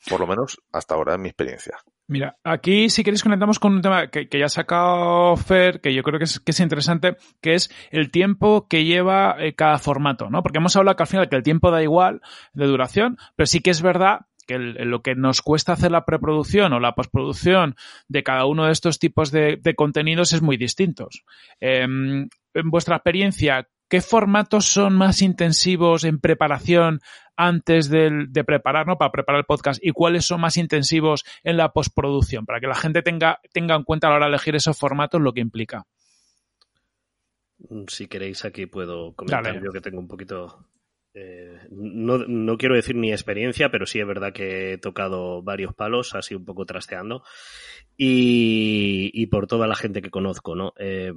Por lo menos hasta ahora en mi experiencia. Mira, aquí si queréis conectamos con un tema que, ya ha sacado Fer, que yo creo que es, interesante, que es el tiempo que lleva eh, cada formato, ¿no? Porque hemos hablado que al final que el tiempo da igual de duración, pero sí que es verdad que lo que nos cuesta hacer la preproducción o la postproducción de cada uno de estos tipos de, contenidos es muy distintos. Em, en vuestra experiencia, ¿qué formatos son más intensivos en preparación antes de, preparar, ¿no? Para preparar el podcast y cuáles son más intensivos en la postproducción, para que la gente tenga, tenga en cuenta a la hora de elegir esos formatos lo que implica. Si queréis, aquí puedo comentar yo que tengo un poquito. Eh, no, no, quiero decir ni experiencia, pero sí es verdad que he tocado varios palos, así un poco trasteando. Y, y por toda la gente que conozco, ¿no? Eh,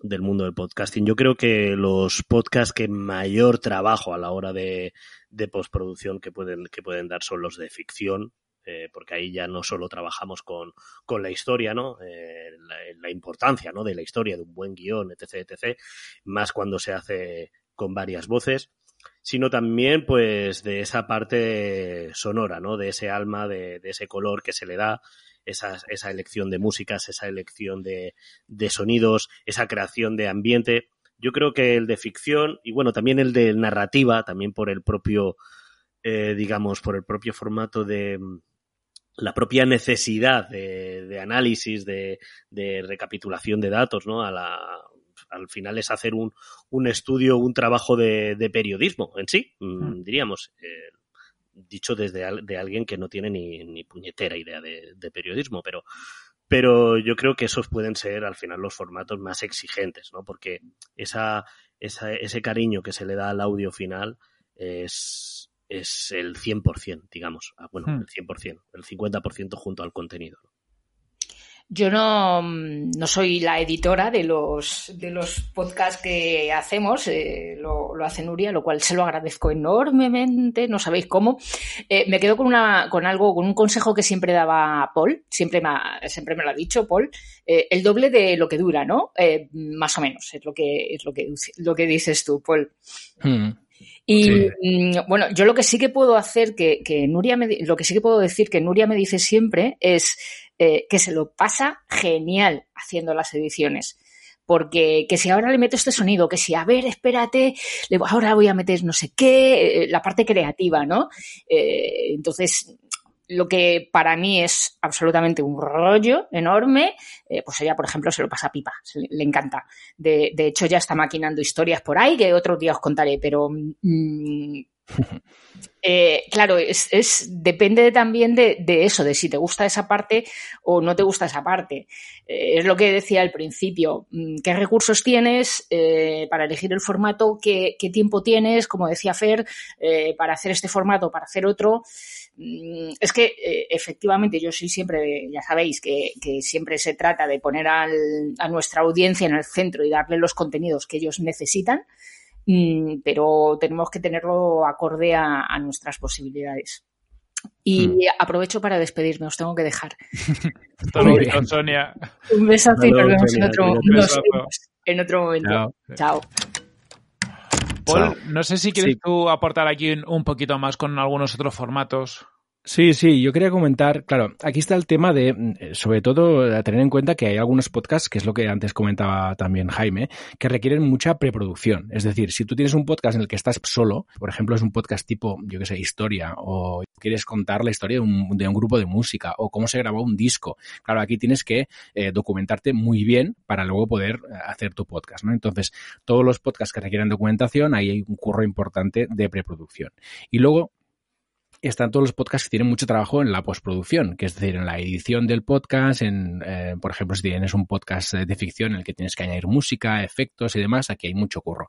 del mundo del podcasting. Yo creo que los podcasts que mayor trabajo a la hora de, postproducción que pueden, que pueden dar son los de ficción, eh, porque ahí ya no solo trabajamos con, con la historia, ¿no? Eh, la, importancia, ¿no? De la historia, de un buen guion, etc., etc., más cuando se hace con varias voces, sino también, pues, de esa parte sonora, ¿no? De ese alma, de, de ese color que se le da, esa, esa elección de músicas, esa elección de, de sonidos, esa creación de ambiente. Yo creo que el de ficción y bueno, también el de narrativa, también por el propio, eh, digamos, por el propio formato de mm, la propia necesidad de, de análisis, de, de, recapitulación de datos, ¿no? A la, al final es hacer un, un estudio, un trabajo de, de periodismo en sí, mm, mm. diríamos. Eh, dicho desde de alguien que no tiene ni, ni puñetera idea de, de, periodismo, pero, pero yo creo que esos pueden ser al final los formatos más exigentes, ¿no? Porque esa, esa, ese cariño que se le da al audio final es, es el 100%, digamos. Ah, bueno, hmm. el 100%, el 50% junto al contenido. Yo no, no, soy la editora de los, de los podcasts que hacemos, eh, lo, lo, hace Nuria, lo cual se lo agradezco enormemente, no sabéis cómo. Eh, me quedo con, una, con algo, con un consejo que siempre daba Paul, siempre me, siempre me lo ha dicho Paul, eh, el doble de lo que dura, ¿no? Eh, más o menos, es lo que, es lo que, lo que dices tú, Paul. Hmm. Y mm, bueno, yo lo que sí que puedo hacer, que, que Nuria me, lo que sí que puedo decir que Nuria me dice siempre es eh, que se lo pasa genial haciendo las ediciones. Porque que si ahora le meto este sonido, que si, a ver, espérate, ahora voy a meter no sé qué, eh, la parte creativa, ¿no? Eh, entonces, lo que para mí es absolutamente un rollo enorme, pues ella, por ejemplo, se lo pasa a pipa, le, encanta. De, de, hecho, ya está maquinando historias por ahí que otro día os contaré, pero mm, Eh, claro, es, es, depende también de, de, eso, de si te gusta esa parte o no te gusta esa parte. Eh, es lo que decía al principio. Mm, ¿Qué recursos tienes eh, para elegir el formato? ¿Qué, ¿Qué, tiempo tienes? Como decía Fer, eh, para hacer este formato, para hacer otro. Mm, es que eh, efectivamente yo soy siempre, ya sabéis, que, que siempre se trata de poner al, a nuestra audiencia en el centro y darle los contenidos que ellos necesitan. Mm, pero tenemos que tenerlo acorde a, nuestras posibilidades. Y hmm. aprovecho para despedirme, os tengo que dejar. Sonia. Un besazo y nos vemos en otro, en otro momento. Chao. Paul, no sé si quieres tú aportar aquí un poquito más con algunos otros formatos. Sí, sí, yo quería comentar, claro, aquí está el tema de, mm, eh, sobre todo, a tener en cuenta que hay algunos podcasts, que es lo que antes comentaba también Jaime, que requieren mucha preproducción. Es decir, si tú tienes un podcast en el que estás solo, por ejemplo, es un podcast tipo, yo qué sé, historia, o quieres contar la historia de un, de un, grupo de música, o cómo se grabó un disco. Claro, aquí tienes que eh, documentarte muy bien para luego poder eh, hacer tu podcast, ¿no? Entonces, todos los podcasts que requieren documentación, ahí hay un curro importante de preproducción. Y luego, están todos los podcasts que tienen mucho trabajo en la postproducción, que es decir, en la edición del podcast, en, eh, por ejemplo, si tienes un podcast de ficción en el que tienes que añadir música, efectos y demás, aquí hay mucho curro.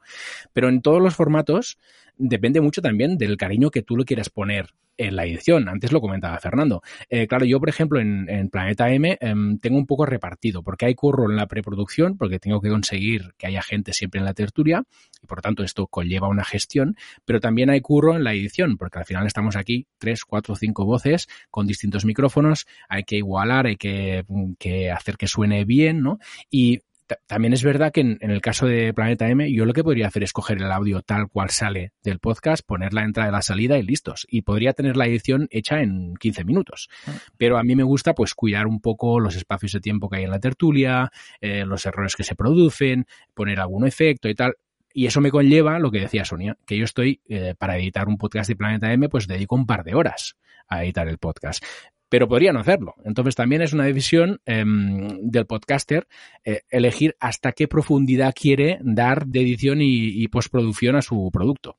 Pero en todos los formatos depende mucho también del cariño que tú le quieras poner en la edición. Antes lo comentaba Fernando. Eh, claro, yo, por ejemplo, en, Planeta M em, tengo un poco repartido, porque hay curro en la preproducción, porque tengo que conseguir que haya gente siempre en la tertulia, y por tanto esto conlleva una gestión, pero también hay curro en la edición, porque al final estamos aquí tres, cuatro, cinco voces con distintos micrófonos, hay que igualar, hay que, que hacer que suene bien, ¿no? Y también es verdad que en, el caso de Planeta M, yo lo que podría hacer es coger el audio tal cual sale del podcast, poner la entrada y la salida y listos. Y podría tener la edición hecha en 15 minutos. Ah. Pero a mí me gusta pues cuidar un poco los espacios de tiempo que hay en la tertulia, eh, los errores que se producen, poner algún efecto y tal. Y eso me conlleva lo que decía Sonia, que yo estoy, eh, para editar un podcast de Planeta M, pues dedico un par de horas a editar el podcast pero podría no hacerlo. Entonces también es una decisión em, del podcaster eh, elegir hasta qué profundidad quiere dar de edición y postproducción a su producto.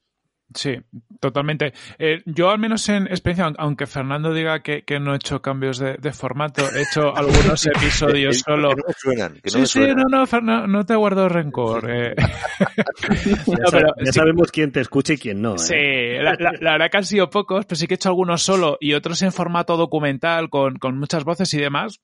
Sí, totalmente. Eh, yo al menos en experiencia, aunque Fernando diga que, que no he hecho cambios de, de, formato, he hecho algunos episodios solo. Que no me suenan. Que no sí, me sí, no, no, Fernando, no te guardo rencor. Eh. ya, No, pero ya sí- sabemos quién te escucha y quién no. ¿eh? Sí, la, la- la verdad que han sido pocos, pero sí que he hecho algunos solo y otros en formato documental con, con muchas voces y demás.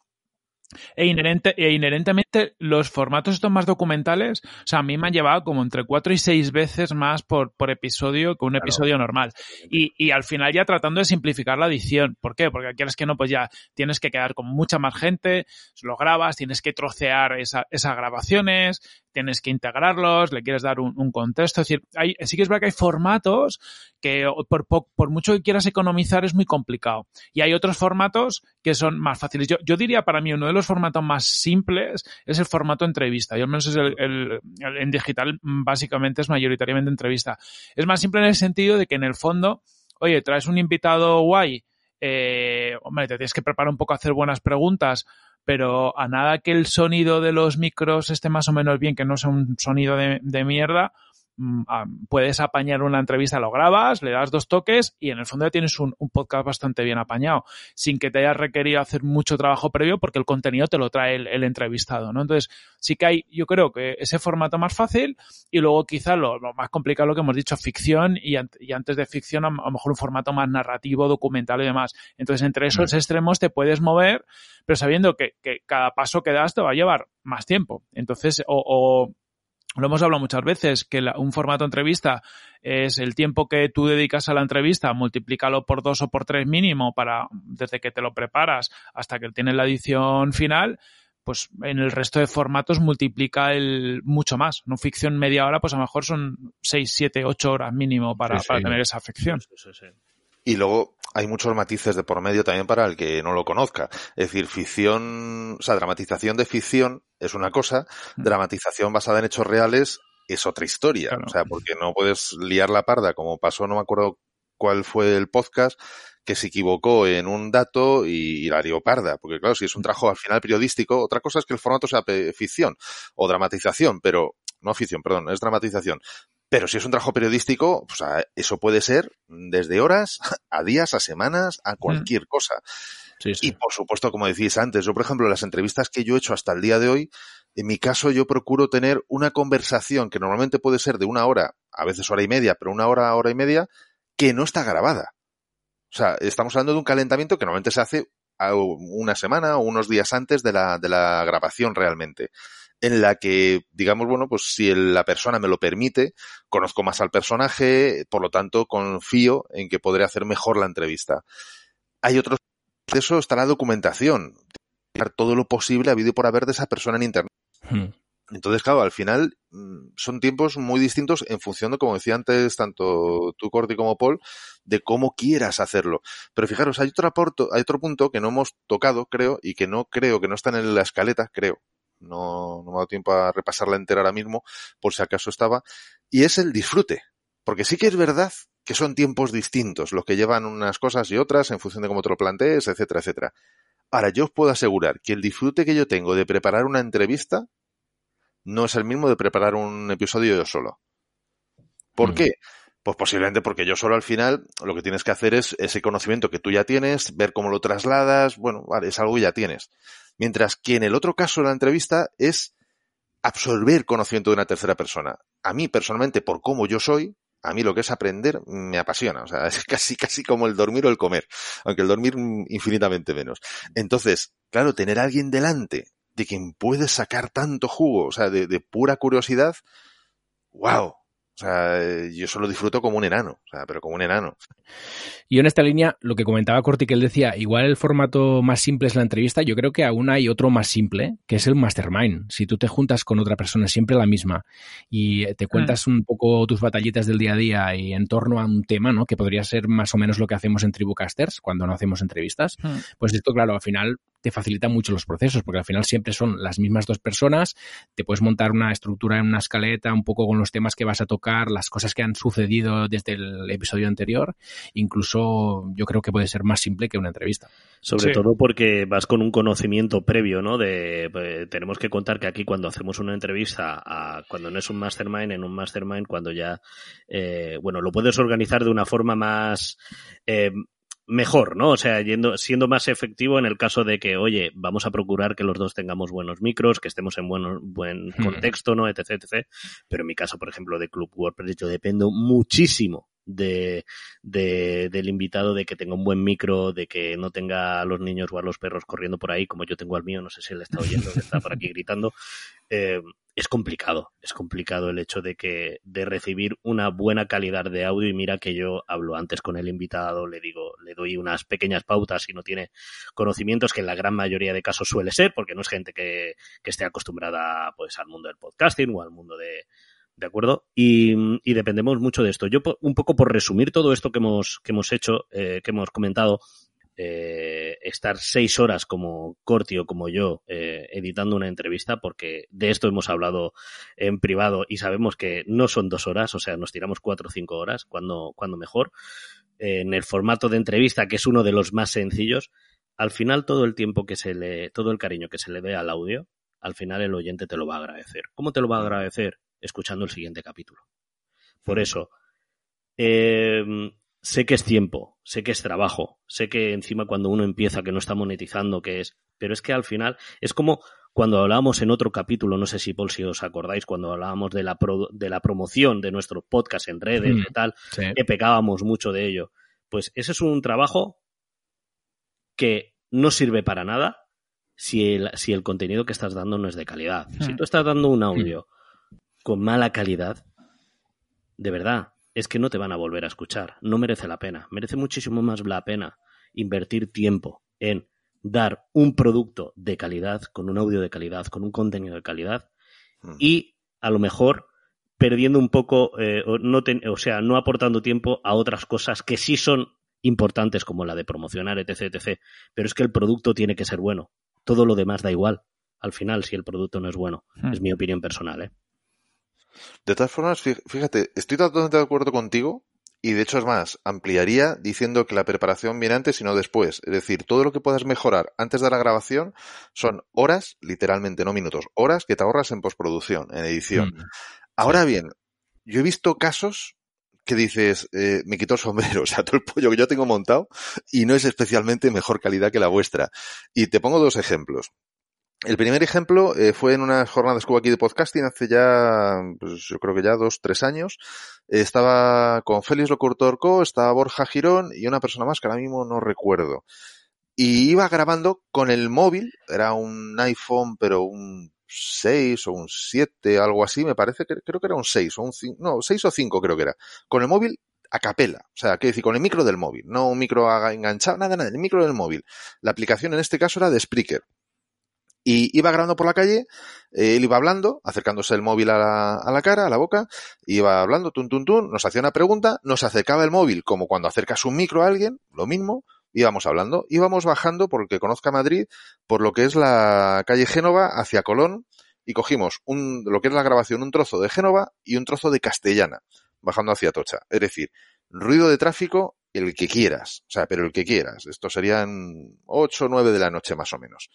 E, inherente, e inherentemente los formatos estos más documentales, o sea, a mí me han llevado como entre cuatro y seis veces más por, por episodio que un Claro. episodio normal. Y, y al final ya tratando de simplificar la edición. ¿Por qué? Porque quieres que no, pues ya tienes que quedar con mucha más gente, lo grabas, tienes que trocear esa- esas grabaciones, tienes que integrarlos, le quieres dar un, contexto. Es decir, hay, sí que es verdad que hay formatos que por, po- por mucho que quieras economizar es muy complicado. Y hay otros formatos que son más fáciles. Yo, yo diría para mí uno de los formatos más simples es el formato entrevista. Yo al menos es el- en digital mm, básicamente es mayoritariamente entrevista. Es más simple en el sentido de que en el fondo, oye, traes un invitado guay, eh, hombre, te tienes que preparar un poco a hacer buenas preguntas, pero a nada que el sonido de los micros esté más o menos bien, que no sea un sonido de, de mierda, puedes apañar una entrevista, lo grabas, le das dos toques y en el fondo ya tienes un, un podcast bastante bien apañado, sin que te hayas requerido hacer mucho trabajo previo porque el contenido te lo trae el, el entrevistado, ¿no? Entonces, sí que hay, yo creo que ese formato más fácil y luego quizá lo, lo más complicado, lo que hemos dicho, ficción y, ant- y antes de ficción a, a lo mejor un formato más narrativo, documental y demás. Entonces, entre esos extremos te puedes mover, pero sabiendo que, que cada paso que das te va a llevar más tiempo. Entonces, o, o lo hemos hablado muchas veces, que la- un formato entrevista es el tiempo que tú dedicas a la entrevista, multiplícalo por dos o por tres mínimo para, desde que te lo preparas hasta que tienes la edición final, pues en el resto de formatos multiplica el mucho más. No ficción media hora, pues a lo mejor son seis, siete, ocho horas mínimo para, Sí, sí. para tener esa ficción. Sí. Y luego hay muchos matices de por medio también para el que no lo conozca. Es decir, ficción, o sea, dramatización de ficción es una cosa, Mm. dramatización basada en hechos reales es otra historia. Claro. O sea, porque no puedes liar la parda como pasó, no me acuerdo cuál fue el podcast, que se equivocó en un dato y, la lió parda. Porque claro, si es un trabajo al final periodístico, otra cosa es que el formato sea ficción o dramatización, pero no ficción, perdón, es dramatización. Pero si es un trabajo periodístico, pues, a- eso puede ser desde horas a días, a semanas, a cualquier cosa. Sí, sí. Y por supuesto, como decís antes, yo por ejemplo, las entrevistas que yo he hecho hasta el día de hoy, en mi caso yo procuro tener una conversación que normalmente puede ser de una hora, a veces hora y media, pero una hora, hora y media, que no está grabada. O sea, estamos hablando de un calentamiento que normalmente se hace a una semana o unos días antes de la, de la grabación realmente en la que, digamos, bueno, pues si la persona me lo permite, conozco más al personaje, por lo tanto confío en que podré hacer mejor la entrevista. Hay otros, de eso está la documentación, todo lo posible habido y por haber de esa persona en internet. Hmm. Entonces, claro, al final mm, son tiempos muy distintos en función de, como decía antes, tanto tú, Cordy, como Paul, de cómo quieras hacerlo. Pero fijaros, hay otro, aporto, hay otro punto que no hemos tocado, creo, y que no creo que no está en la escaleta, creo. No, no me ha dado tiempo a repasarla entera ahora mismo, por si acaso estaba, y es el disfrute. Porque sí que es verdad que son tiempos distintos, los que llevan unas cosas y otras en función de cómo te lo plantees, etcétera, etcétera. Ahora, yo os puedo asegurar que el disfrute que yo tengo de preparar una entrevista no es el mismo de preparar un episodio yo solo. ¿Por mm. qué? Pues posiblemente porque yo solo al final lo que tienes que hacer es ese conocimiento que tú ya tienes, ver cómo lo trasladas, bueno, vale, es algo que ya tienes. Mientras que en el otro caso de la entrevista es absorber conocimiento de una tercera persona. A mí personalmente, por cómo yo soy, a mí lo que es aprender me apasiona. O sea, es casi, casi como el dormir o el comer. Aunque el dormir infinitamente menos. Entonces, claro, tener a alguien delante de quien puedes sacar tanto jugo, o sea, de, de pura curiosidad, wow. O sea, yo solo disfruto como un enano, o sea, pero como un enano. Y en esta línea, lo que comentaba Corti, que él decía, igual el formato más simple es la entrevista, yo creo que aún hay otro más simple, que es el mastermind. Si tú te juntas con otra persona, siempre la misma, y te cuentas un poco tus batallitas del día a día y en torno a un tema, ¿no? Que podría ser más o menos lo que hacemos en Tribucasters cuando no hacemos entrevistas. Hmm. Pues esto, claro, al final te facilita mucho los procesos, porque al final siempre son las mismas dos personas, te puedes montar una estructura en una escaleta un poco con los temas que vas a tocar, las cosas que han sucedido desde el episodio anterior, incluso yo creo que puede ser más simple que una entrevista. Sobre todo porque vas con un conocimiento previo, ¿no? De pues, tenemos que contar que aquí cuando hacemos una entrevista, a, cuando no es un mastermind, en un mastermind, cuando ya, eh, bueno, lo puedes organizar de una forma más eh, mejor, ¿no? O sea, yendo, siendo más efectivo en el caso de que, oye, vamos a procurar que los dos tengamos buenos micros, que estemos en buen, buen hmm. contexto, ¿no? Etc, etc. Pero en mi caso, por ejemplo, de Club WordPress, yo dependo muchísimo de, de, del invitado, de que tenga un buen micro, de que no tenga a los niños o a los perros corriendo por ahí, como yo tengo al mío, no sé si él está oyendo, que está por aquí gritando. Eh, es complicado, es complicado el hecho de que de recibir una buena calidad de audio y mira que yo hablo antes con el invitado, le digo, le doy unas pequeñas pautas si no tiene conocimientos que en la gran mayoría de casos suele ser, porque no es gente que, que esté acostumbrada pues al mundo del podcasting o al mundo de, ¿de acuerdo? Y, y, dependemos mucho de esto. Yo, un poco por resumir todo esto que hemos, que hemos hecho, eh, que hemos comentado, eh, estar seis horas como Corti o como yo eh, editando una entrevista, porque de esto hemos hablado en privado y sabemos que no son dos horas, o sea, nos tiramos cuatro o cinco horas, cuando, cuando mejor. en el formato de entrevista, que es uno de los más sencillos, al final todo el tiempo que se le, todo el cariño que se le dé al audio, al final el oyente te lo va a agradecer. ¿Cómo te lo va a agradecer? Escuchando el siguiente capítulo. Por eso, eh, sé que es tiempo, sé que es trabajo, sé que encima cuando uno empieza que no está monetizando, que es, pero es que al final es como cuando hablábamos en otro capítulo, no sé si Paul si os acordáis, cuando hablábamos de la, de la promoción de nuestro podcast en redes y tal, que pecábamos mucho de ello. Pues ese es un trabajo que no sirve para nada si el, si el contenido que estás dando no es de calidad. Si tú estás dando un audio con mala calidad, de verdad, es que no te van a volver a escuchar. No merece la pena. Merece muchísimo más la pena invertir tiempo en dar un producto de calidad, con un audio de calidad, con un contenido de calidad mm. y a lo mejor perdiendo un poco, eh, no o sea, no aportando tiempo a otras cosas que sí son importantes como la de promocionar, etc, etc. Pero es que el producto tiene que ser bueno. Todo lo demás da igual. Al final, si el producto no es bueno. Mm. Es mi opinión personal, ¿eh? De todas formas, fíjate, estoy totalmente de acuerdo contigo y de hecho es más, ampliaría diciendo que la preparación viene antes y no después. Es decir, todo lo que puedas mejorar antes de la grabación son horas, literalmente, no minutos, horas que te ahorras en postproducción, en edición. Mm. Ahora bien, yo he visto casos que dices, eh, me quito el sombrero, o sea, todo el pollo que yo tengo montado y no es especialmente mejor calidad que la vuestra. Y te pongo dos ejemplos. El primer ejemplo eh, fue en unas jornadas que hubo aquí de podcasting hace ya, pues yo creo que ya dos, tres años. estaba con Félix Locutorco, estaba Borja Girón y una persona más que ahora mismo no recuerdo. Y iba grabando con el móvil, era un iPhone, pero un 6 o un 7, algo así, me parece creo que era un 6 o un 5, no, 6 o 5 creo que era. Con el móvil a capela, o sea, quiero decir, con el micro del móvil, no un micro enganchado, nada, nada, el micro del móvil. La aplicación en este caso era de Spreaker Y iba grabando por la calle, él iba hablando, acercándose el móvil a la, a la, cara, a la boca, iba hablando, tun, tun, tun, nos hacía una pregunta, nos acercaba el móvil como cuando acercas un micro a alguien, lo mismo, íbamos hablando, íbamos bajando, por el que conozca Madrid, por lo que es la calle Génova hacia Colón, y cogimos un, lo que es la grabación, un trozo de Génova y un trozo de Castellana, bajando hacia Tocha. Es decir, ruido de tráfico, el que quieras, o sea, pero el que quieras. Esto serían 8 o 9 de la noche más o menos.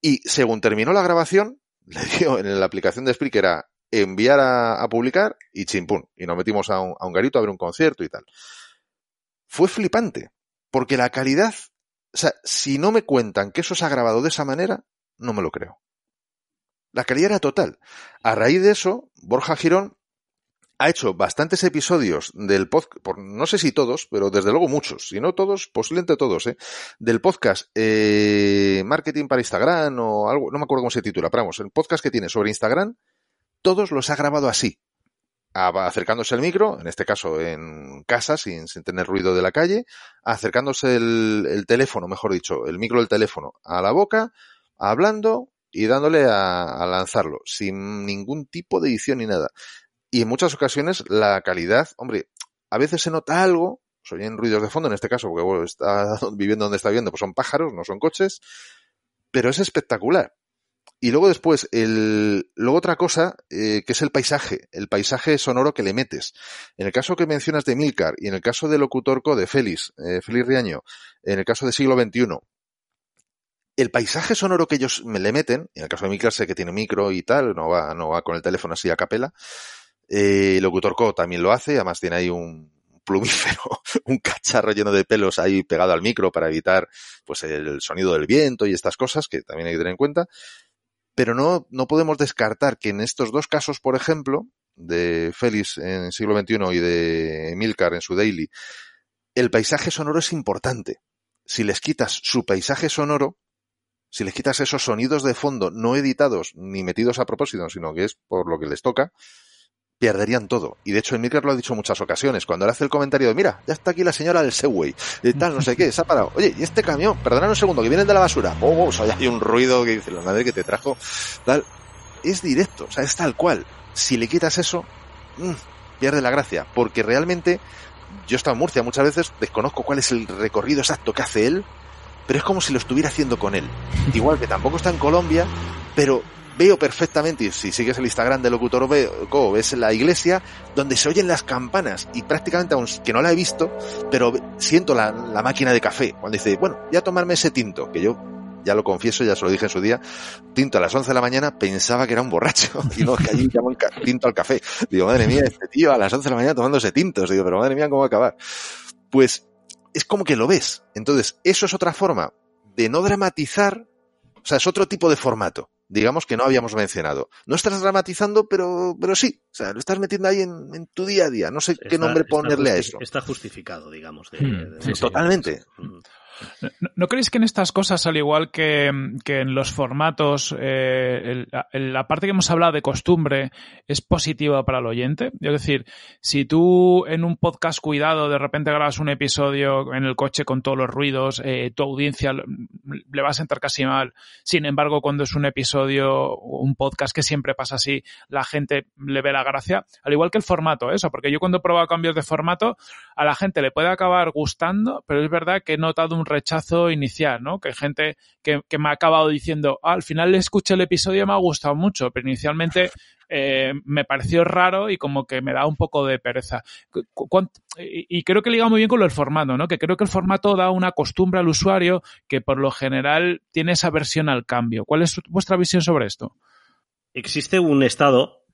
Y según terminó la grabación, le dio en la aplicación de Spreaker a enviar a, publicar y chimpún. Y nos metimos a un, a un, garito a ver un concierto y tal. Fue flipante, porque la calidad, o sea, si no me cuentan que eso se ha grabado de esa manera, no me lo creo. La calidad era total. A raíz de eso, Borja Girón ha hecho bastantes episodios del podcast, no sé si todos, pero desde luego muchos, si no todos, posiblemente todos, ¿eh? del podcast eh, Marketing para Instagram o algo, no me acuerdo cómo se titula, pero vamos, el podcast que tiene sobre Instagram, todos los ha grabado así, acercándose el micro, en este caso en casa, sin, tener ruido de la calle, acercándose el, el, teléfono, mejor dicho, el micro del teléfono a la boca, hablando y dándole a, a lanzarlo, sin ningún tipo de edición ni nada y en muchas ocasiones la calidad, hombre, a veces se nota algo, se oyen ruidos de fondo en este caso, porque bueno, está viviendo donde está viviendo, pues son pájaros, no son coches, pero es espectacular. Y luego después, el, luego otra cosa, eh, que es el paisaje, el paisaje sonoro que le metes. En el caso que mencionas de Milcar y en el caso de Locutorco de Félix, eh, Félix Riaño, en el caso de siglo XXI, el paisaje sonoro que ellos me le meten, en el caso de Milcar sé que tiene micro y tal, no va, no va con el teléfono así a capela, eh, Locutor Co también lo hace, además tiene ahí un plumífero, un cacharro lleno de pelos ahí pegado al micro para evitar pues el sonido del viento y estas cosas que también hay que tener en cuenta. Pero no, no podemos descartar que en estos dos casos, por ejemplo, de Félix en siglo XXI y de Milcar en su Daily, el paisaje sonoro es importante. Si les quitas su paisaje sonoro, si les quitas esos sonidos de fondo no editados ni metidos a propósito, sino que es por lo que les toca, perderían todo. Y de hecho, el Milker lo ha dicho en muchas ocasiones. Cuando le hace el comentario de, mira, ya está aquí la señora del Segway, y tal, no sé qué, se ha parado. Oye, ¿y este camión? Perdona un segundo, que viene de la basura. Oh, o sea, hay un ruido que dice, la madre que te trajo, tal. Es directo, o sea, es tal cual. Si le quitas eso, mmm, pierde la gracia. Porque realmente, yo he en Murcia muchas veces, desconozco cuál es el recorrido exacto que hace él, pero es como si lo estuviera haciendo con él. Igual que tampoco está en Colombia, pero veo perfectamente, y si sigues el Instagram de Locutor Co, ves la iglesia donde se oyen las campanas y prácticamente, aunque no la he visto, pero siento la, la máquina de café. Cuando dice, bueno, voy a tomarme ese tinto, que yo ya lo confieso, ya se lo dije en su día, tinto a las 11 de la mañana, pensaba que era un borracho. Y no, que allí llaman tinto al café. Digo, madre mía, este tío a las 11 de la mañana tomándose tintos. Digo, pero madre mía, ¿cómo va a acabar? Pues es como que lo ves. Entonces, eso es otra forma de no dramatizar, o sea, es otro tipo de formato digamos que no habíamos mencionado. No estás dramatizando, pero, pero sí, o sea, lo estás metiendo ahí en, en tu día a día. No sé está, qué nombre ponerle a eso. Está justificado, digamos. De, hmm, de, de, sí, totalmente. ¿No, ¿No, creéis que en estas cosas, al igual que, que en los formatos, eh, la parte que hemos hablado de costumbre es positiva para el oyente? Es decir, si tú en un podcast cuidado de repente grabas un episodio en el coche con todos los ruidos, eh, tu audiencia le va a sentar casi mal. Sin embargo, cuando es un episodio, un podcast que siempre pasa así, la gente le ve la gracia. Al igual que el formato, eso, porque yo cuando he probado cambios de formato, a la gente le puede acabar gustando, pero es verdad que he notado un rechazo inicial, ¿no? Que hay gente que, me ha acabado diciendo, ah, al final le escuché el episodio y me ha gustado mucho, pero inicialmente eh, me pareció raro y como que me da un poco de pereza. Y creo que liga muy bien con lo del formato, ¿no? Que creo que el formato da una costumbre al usuario que por lo general tiene esa versión al cambio. ¿Cuál es vuestra visión sobre esto? Existe un estado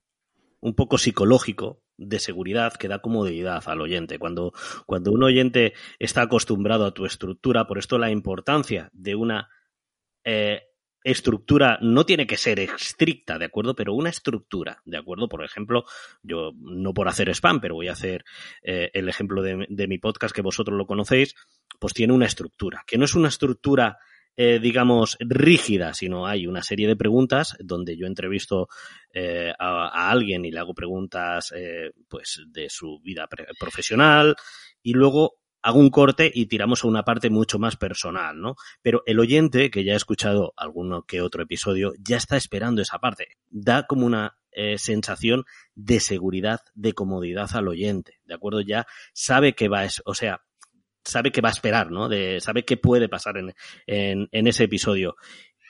un poco psicológico de seguridad que da comodidad al oyente. Cuando, cuando un oyente está acostumbrado a tu estructura, por esto la importancia de una eh, estructura no tiene que ser estricta, ¿de acuerdo? Pero una estructura, ¿de acuerdo? Por ejemplo, yo no por hacer spam, pero voy a hacer eh, el ejemplo de, de, mi podcast que vosotros lo conocéis, pues tiene una estructura, que no es una estructura eh, digamos, rígida, sino hay una serie de preguntas donde yo entrevisto eh, a, alguien y le hago preguntas, eh, pues, de su vida profesional y luego hago un corte y tiramos a una parte mucho más personal, ¿no? Pero el oyente, que ya ha escuchado alguno que otro episodio, ya está esperando esa parte. Da como una eh, sensación de seguridad, de comodidad al oyente, ¿de acuerdo? Ya sabe que va, o sea, sabe que va a esperar, ¿no? De, sabe qué puede pasar en, en, en ese episodio.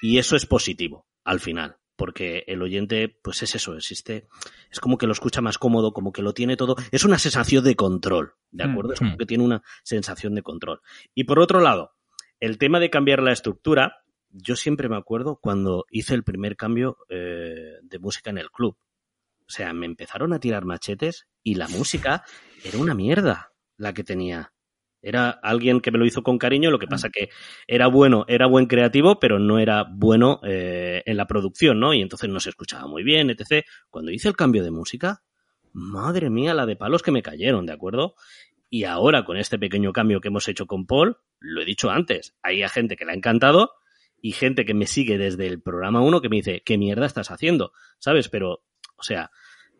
Y eso es positivo, al final porque el oyente, pues es eso, existe, es como que lo escucha más cómodo, como que lo tiene todo, es una sensación de control, ¿de mm, acuerdo? Es como mm. que tiene una sensación de control. Y por otro lado, el tema de cambiar la estructura, yo siempre me acuerdo cuando hice el primer cambio eh, de música en el club. O sea, me empezaron a tirar machetes y la música era una mierda la que tenía. Era alguien que me lo hizo con cariño, lo que pasa que era bueno, era buen creativo, pero no era bueno eh, en la producción, ¿no? Y entonces no se escuchaba muy bien, etc. Cuando hice el cambio de música, madre mía, la de palos que me cayeron, ¿de acuerdo? Y ahora con este pequeño cambio que hemos hecho con Paul, lo he dicho antes, hay gente que le ha encantado y gente que me sigue desde el programa 1 que me dice, ¿qué mierda estás haciendo? ¿Sabes? Pero, o sea,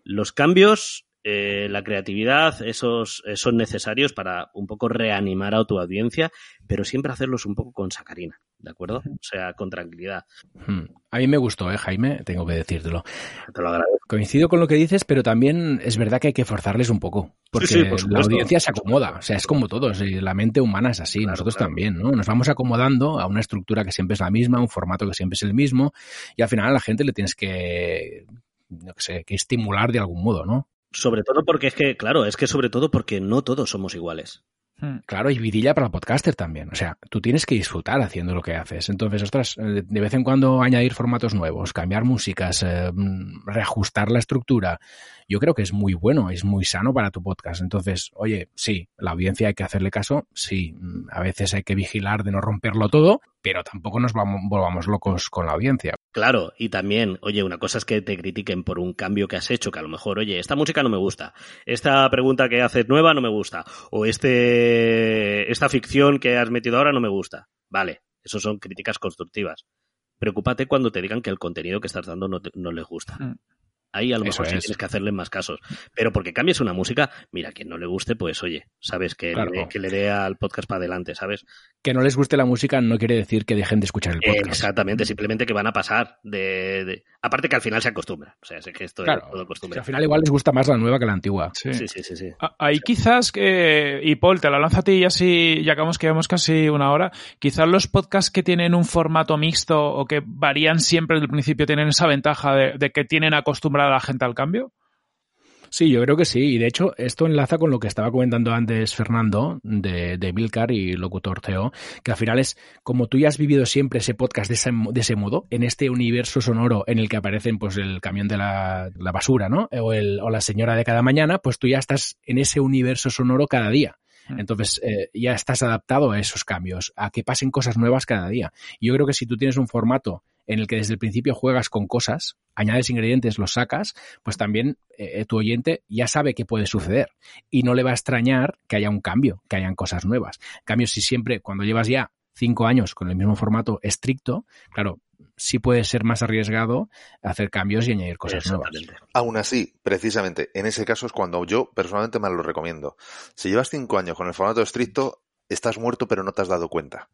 los cambios eh, la creatividad, esos eh, son necesarios para un poco reanimar a tu audiencia, pero siempre hacerlos un poco con sacarina, ¿de acuerdo? O sea, con tranquilidad. Hmm. A mí me gustó, ¿eh, Jaime? Tengo que decírtelo. Te lo agradezco. Coincido con lo que dices, pero también es verdad que hay que forzarles un poco, porque la audiencia se acomoda, o sea, es como todos, y la mente humana es así, nosotros también, ¿no? Nos vamos acomodando a una estructura que siempre es la misma, un formato que siempre es el mismo, y al final a la gente le tienes que, no sé, que estimular de algún modo, ¿no? Sobre todo porque es que, claro, es que sobre todo porque no todos somos iguales. Hmm. Claro, y vidilla para el podcaster también. O sea, tú tienes que disfrutar haciendo lo que haces. Entonces, ostras, eh, de vez en cuando añadir formatos nuevos, cambiar músicas, eh, mm, reajustar la estructura, yo creo que es muy bueno, es muy sano para tu podcast. Entonces, oye, sí, la audiencia hay que hacerle caso, sí, mm, a veces hay que vigilar de no romperlo todo, pero tampoco nos vamos, volvamos locos con la audiencia. Claro, y también, oye, una cosa es que te critiquen por un cambio que has hecho, que a lo mejor, oye, esta música no me gusta, esta pregunta que haces nueva no me gusta, o este, esta ficción que has metido ahora no me gusta. Vale, eso son críticas constructivas. Preocúpate cuando te digan que el contenido que estás dando no, no les gusta. Mm. Ahí a lo mejor sí tienes que hacerle más casos. Pero porque cambies una música, mira, quien no le guste, pues oye, sabes que, le, que le dé al podcast para adelante, ¿sabes? Que no les guste la música no quiere decir que dejen de escuchar el podcast. Exactamente, simplemente que van a pasar de, Aparte que al final se acostumbran. O sea, es que esto es todo costumbre. al final igual les gusta más la nueva que la antigua. Sí, sí, sí. sí, Ahí quizás que... Y Paul, te la lanzo a ti y así, ya acabamos que llevamos casi una hora. Quizás los podcasts que tienen un formato mixto o que varían siempre desde el principio tienen esa ventaja de, de que tienen acostumbrada a la gente al cambio. Sí, yo creo que sí. Y de hecho, esto enlaza con lo que estaba comentando antes Fernando de, de Milcar y Locutor CEO, que al final es como tú ya has vivido siempre ese podcast de ese, de ese modo, en este universo sonoro en el que aparecen pues el camión de la, la basura, ¿no? O, el, o la señora de cada mañana, pues tú ya estás en ese universo sonoro cada día. Mm. Entonces eh, ya estás adaptado a esos cambios, a que pasen cosas nuevas cada día. Y yo creo que si tú tienes un formato en el que desde el principio juegas con cosas, añades ingredientes, los sacas, pues también eh, tu oyente ya sabe qué puede suceder y no le va a extrañar que haya un cambio, que hayan cosas nuevas. En cambio, si siempre, cuando llevas ya cinco años con el mismo formato estricto, claro, sí puede ser más arriesgado hacer cambios y añadir cosas nuevas. Aún así, precisamente, en ese caso es cuando yo personalmente me lo recomiendo. Si llevas cinco años con el formato estricto, estás muerto pero no te has dado cuenta.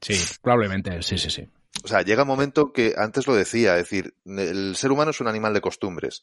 Sí, probablemente, sí, sí, sí. O sea, llega un momento que antes lo decía, es decir, el ser humano es un animal de costumbres,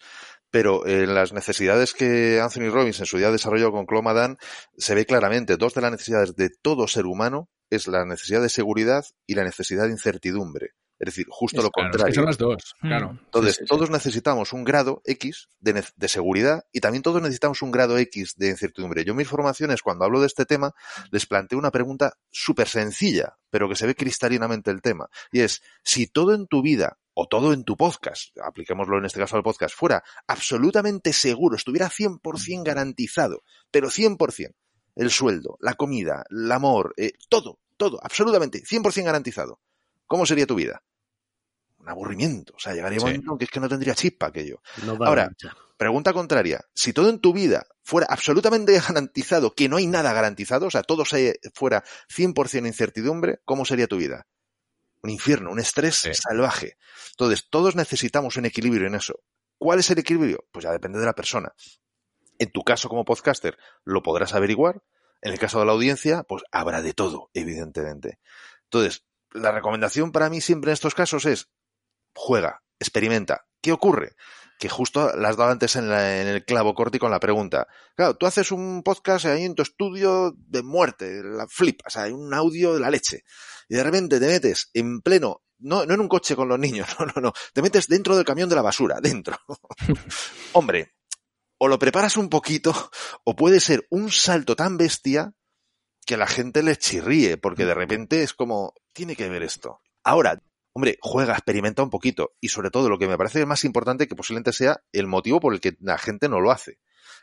pero en las necesidades que Anthony Robbins en su día desarrolló con Clomadan se ve claramente, dos de las necesidades de todo ser humano es la necesidad de seguridad y la necesidad de incertidumbre. Es decir, justo lo contrario. son las dos, mm. claro. Entonces, todos necesitamos un grado X de, de, seguridad y también todos necesitamos un grado X de incertidumbre. Yo en mis formaciones, cuando hablo de este tema, les planteo una pregunta súper sencilla, pero que se ve cristalinamente el tema. Y es, si todo en tu vida o todo en tu podcast, apliquémoslo en este caso al podcast, fuera absolutamente seguro, estuviera 100% garantizado, pero 100%, el sueldo, la comida, el amor, eh, todo, todo, absolutamente, 100% garantizado ¿cómo sería tu vida? Un aburrimiento. O sea, llegaría un momento que es que no tendría chispa aquello. Ahora, pregunta contraria. Si todo en tu vida fuera absolutamente garantizado, que no hay nada garantizado, o sea, todo se fuera 100% incertidumbre, ¿cómo sería tu vida? Un infierno, un estrés salvaje. Entonces, todos necesitamos un equilibrio en eso. ¿Cuál es el equilibrio? Pues ya depende de la persona. En tu caso como podcaster, lo podrás averiguar En el caso de la audiencia, pues habrá de todo, evidentemente. Entonces, la recomendación para mí siempre en estos casos es juega, experimenta. ¿Qué ocurre? Que justo las dado antes en, en, el clavo corto y con la pregunta. Claro, tú haces un podcast ahí en tu estudio de muerte, la flipas, hay un audio de la leche. Y de repente te metes en pleno, no, no en un coche con los niños, no, no, no, te metes dentro del camión de la basura, dentro. Hombre, o lo preparas un poquito, o puede ser un salto tan bestia que la gente le chirríe, porque de repente es como, tiene que ver esto. Ahora, hombre, juega, experimenta un poquito, y sobre todo lo que me parece más importante que posiblemente sea el motivo por el que la gente no lo hace,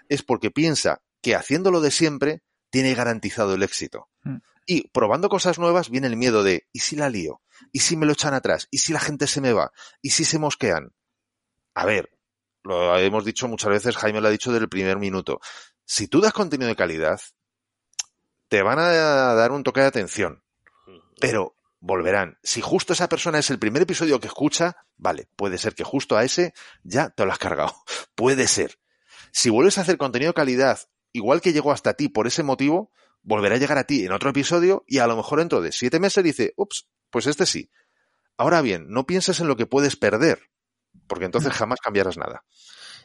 es porque piensa que haciéndolo de siempre tiene garantizado el éxito. Mm. Y probando cosas nuevas viene el miedo de, ¿y si la lío? ¿Y si me lo echan atrás? ¿Y si la gente se me va? ¿Y si se mosquean? A ver, lo hemos dicho muchas veces, Jaime lo ha dicho desde el primer minuto. Si tú das contenido de calidad, te van a dar un toque de atención. Pero volverán. Si justo esa persona es el primer episodio que escucha, vale, puede ser que justo a ese ya te lo has cargado. Puede ser. Si vuelves a hacer contenido de calidad, igual que llegó hasta ti por ese motivo, volverá a llegar a ti en otro episodio y a lo mejor dentro de siete meses dice, ups, pues este sí. Ahora bien, no pienses en lo que puedes perder, porque entonces mm. jamás cambiarás nada.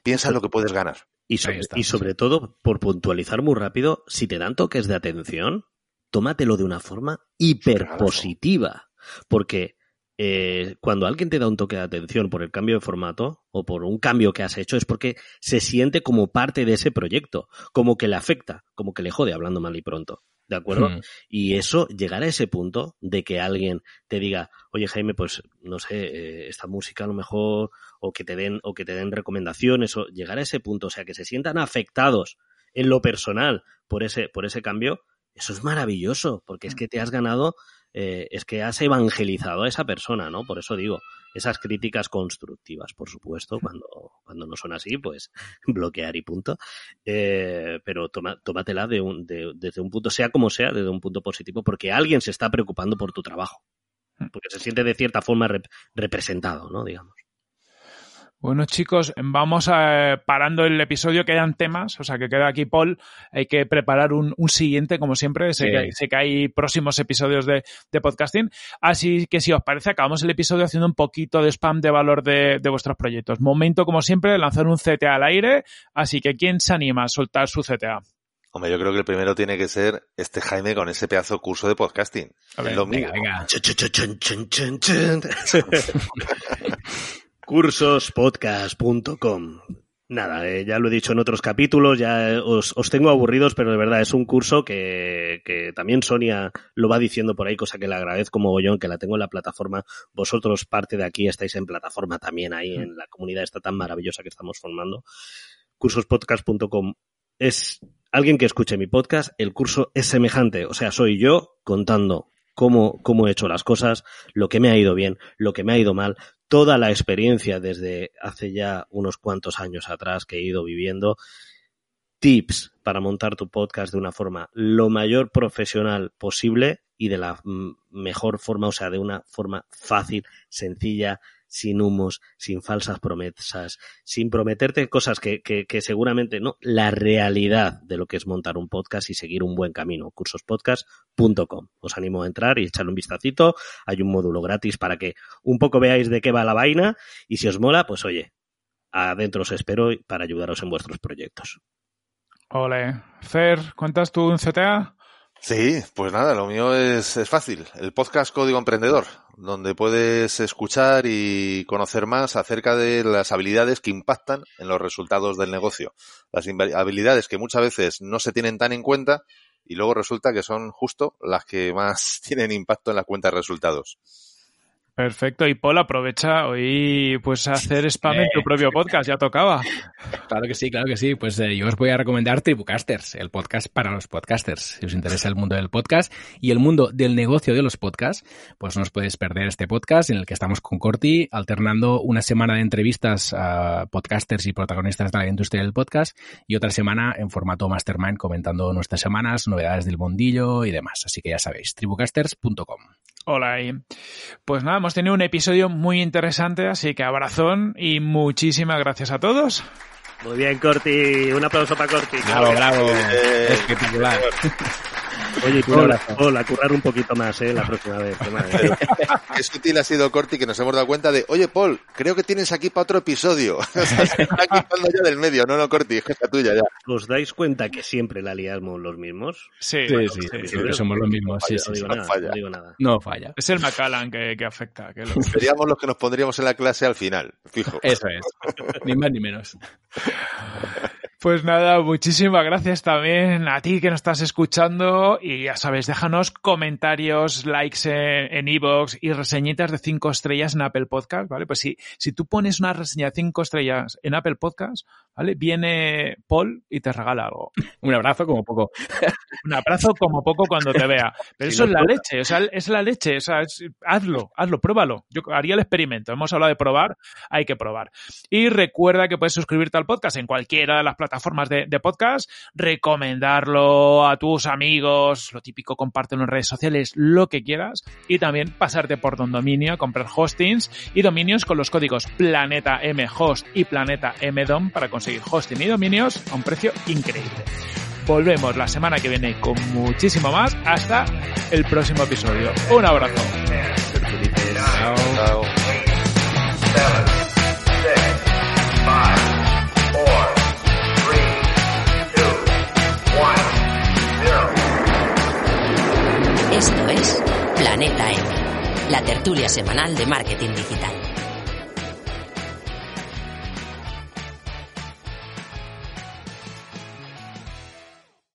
Piensa en lo que puedes ganar. Y sobre, y sobre todo, por puntualizar muy rápido, si te dan toques de atención, tómatelo de una forma hiperpositiva. Porque eh, cuando alguien te da un toque de atención por el cambio de formato o por un cambio que has hecho, es porque se siente como parte de ese proyecto, como que le afecta, como que le jode, hablando mal y pronto. ¿De acuerdo? Hmm. Y eso, llegar a ese punto de que alguien te diga, oye Jaime, pues no sé, eh, esta música a lo mejor, o que te den, o que te den recomendaciones, o llegar a ese punto, o sea, que se sientan afectados en lo personal por ese, por ese cambio, eso es maravilloso, porque es que te has ganado, eh, es que has evangelizado a esa persona, ¿no? Por eso digo, esas críticas constructivas, por supuesto, cuando, cuando no son así, pues bloquear y punto. Eh, pero toma, tómatela de un, de, desde un punto, sea como sea, desde un punto positivo, porque alguien se está preocupando por tu trabajo. Porque se siente de cierta forma representado, ¿no? Digamos. Bueno, chicos, vamos a, parando el episodio. Quedan temas, o sea que queda aquí Paul. Hay que preparar un, siguiente, como siempre. Sé, que, hay próximos episodios de, podcasting. Así que, si os parece, acabamos el episodio haciendo un poquito de spam de valor de, vuestros proyectos. Momento, como siempre, de lanzar un CTA al aire. Así que, ¿quién se anima a soltar su CTA? Hombre, yo creo que el primero tiene que ser este Jaime con ese pedazo curso de podcasting. A ver, venga, venga. cursospodcast.com. Nada, eh, ya lo he dicho en otros capítulos, ya os, tengo aburridos, pero de verdad es un curso que, que, también Sonia lo va diciendo por ahí, cosa que le agradezco mogollón, que la tengo en la plataforma. Vosotros, parte de aquí, estáis en plataforma también ahí, en la comunidad esta tan maravillosa que estamos formando. Cursospodcast.com es alguien que escuche mi podcast, el curso es semejante, o sea, soy yo contando cómo, cómo he hecho las cosas, lo que me ha ido bien, lo que me ha ido mal, toda la experiencia desde hace ya unos cuantos años atrás que he ido viviendo, tips para montar tu podcast de una forma lo mayor profesional posible y de la mejor forma, o sea, de una forma fácil, sencilla, sin humos, sin falsas promesas, sin prometerte cosas que, que, seguramente no, la realidad de lo que es montar un podcast y seguir un buen camino, cursospodcast.com. Os animo a entrar y echarle un vistacito, hay un módulo gratis para que un poco veáis de qué va la vaina y si os mola, pues oye, adentro os espero para ayudaros en vuestros proyectos. Ole, Fer, ¿cuentas tú un CTA? Sí, pues nada, lo mío es, es fácil. El podcast Código Emprendedor, donde puedes escuchar y conocer más acerca de las habilidades que impactan en los resultados del negocio. Las habilidades que muchas veces no se tienen tan en cuenta y luego resulta que son justo las que más tienen impacto en la cuenta de resultados. Perfecto. Y Paul, aprovecha hoy pues hacer spam en tu propio podcast, ya tocaba. Claro que sí, claro que sí. Pues eh, yo os voy a recomendar Tribucasters, el podcast para los podcasters. Si os interesa el mundo del podcast y el mundo del negocio de los podcasts, pues no os podéis perder este podcast en el que estamos con Corti alternando una semana de entrevistas a podcasters y protagonistas de la industria del podcast y otra semana en formato mastermind comentando nuestras semanas, novedades del bondillo y demás. Así que ya sabéis, tribucasters.com. Hola, y pues nada, hemos tenido un episodio muy interesante, así que abrazón y muchísimas gracias a todos. Muy bien, Corti. Un aplauso para Corti. Bravo, bravo. Espectacular. Oye, Paul, Paul, a currar un poquito más, ¿eh? La próxima vez. Qué sutil ha sido Corti que nos hemos dado cuenta de, oye, Paul, creo que tienes aquí para otro episodio. o sea, se está quitando ya del medio. No, no, Corti, es la tuya ya. ¿Os dais cuenta que siempre la liamos los mismos? Sí, Sí, bueno, sí, sí, siempre somos los mismos. Sí, falla, sí, No sí. digo no nada, falla. no digo nada. No falla. Es el Macallan que, que afecta. Que lo- Seríamos los que nos pondríamos en la clase al final, fijo. Eso es. Ni más ni menos. Pues nada, muchísimas gracias también a ti que nos estás escuchando y ya sabes, déjanos comentarios, likes en iVoox y reseñitas de cinco estrellas en Apple Podcast, ¿vale? Pues si, si tú pones una reseña de cinco estrellas en Apple Podcast, ¿vale? Viene Paul y te regala algo. Un abrazo como poco. Un abrazo como poco cuando te vea. Pero eso es la leche, o sea, es la leche, o sea, es- hazlo, hazlo, pruébalo. Yo haría el experimento. Hemos hablado de probar, hay que probar. Y recuerda que puedes suscribirte al podcast en cualquiera de las plataformas de, podcast, recomendarlo a tus amigos, lo típico, compártelo en redes sociales, lo que quieras, y también pasarte por Don Dominio, comprar hostings y dominios con los códigos Planeta M Host y Planeta M Dom para conseguir hosting y dominios a un precio increíble. Volvemos la semana que viene con muchísimo más. Hasta el próximo episodio. Un abrazo. Esto es Planeta M, la tertulia semanal de marketing digital.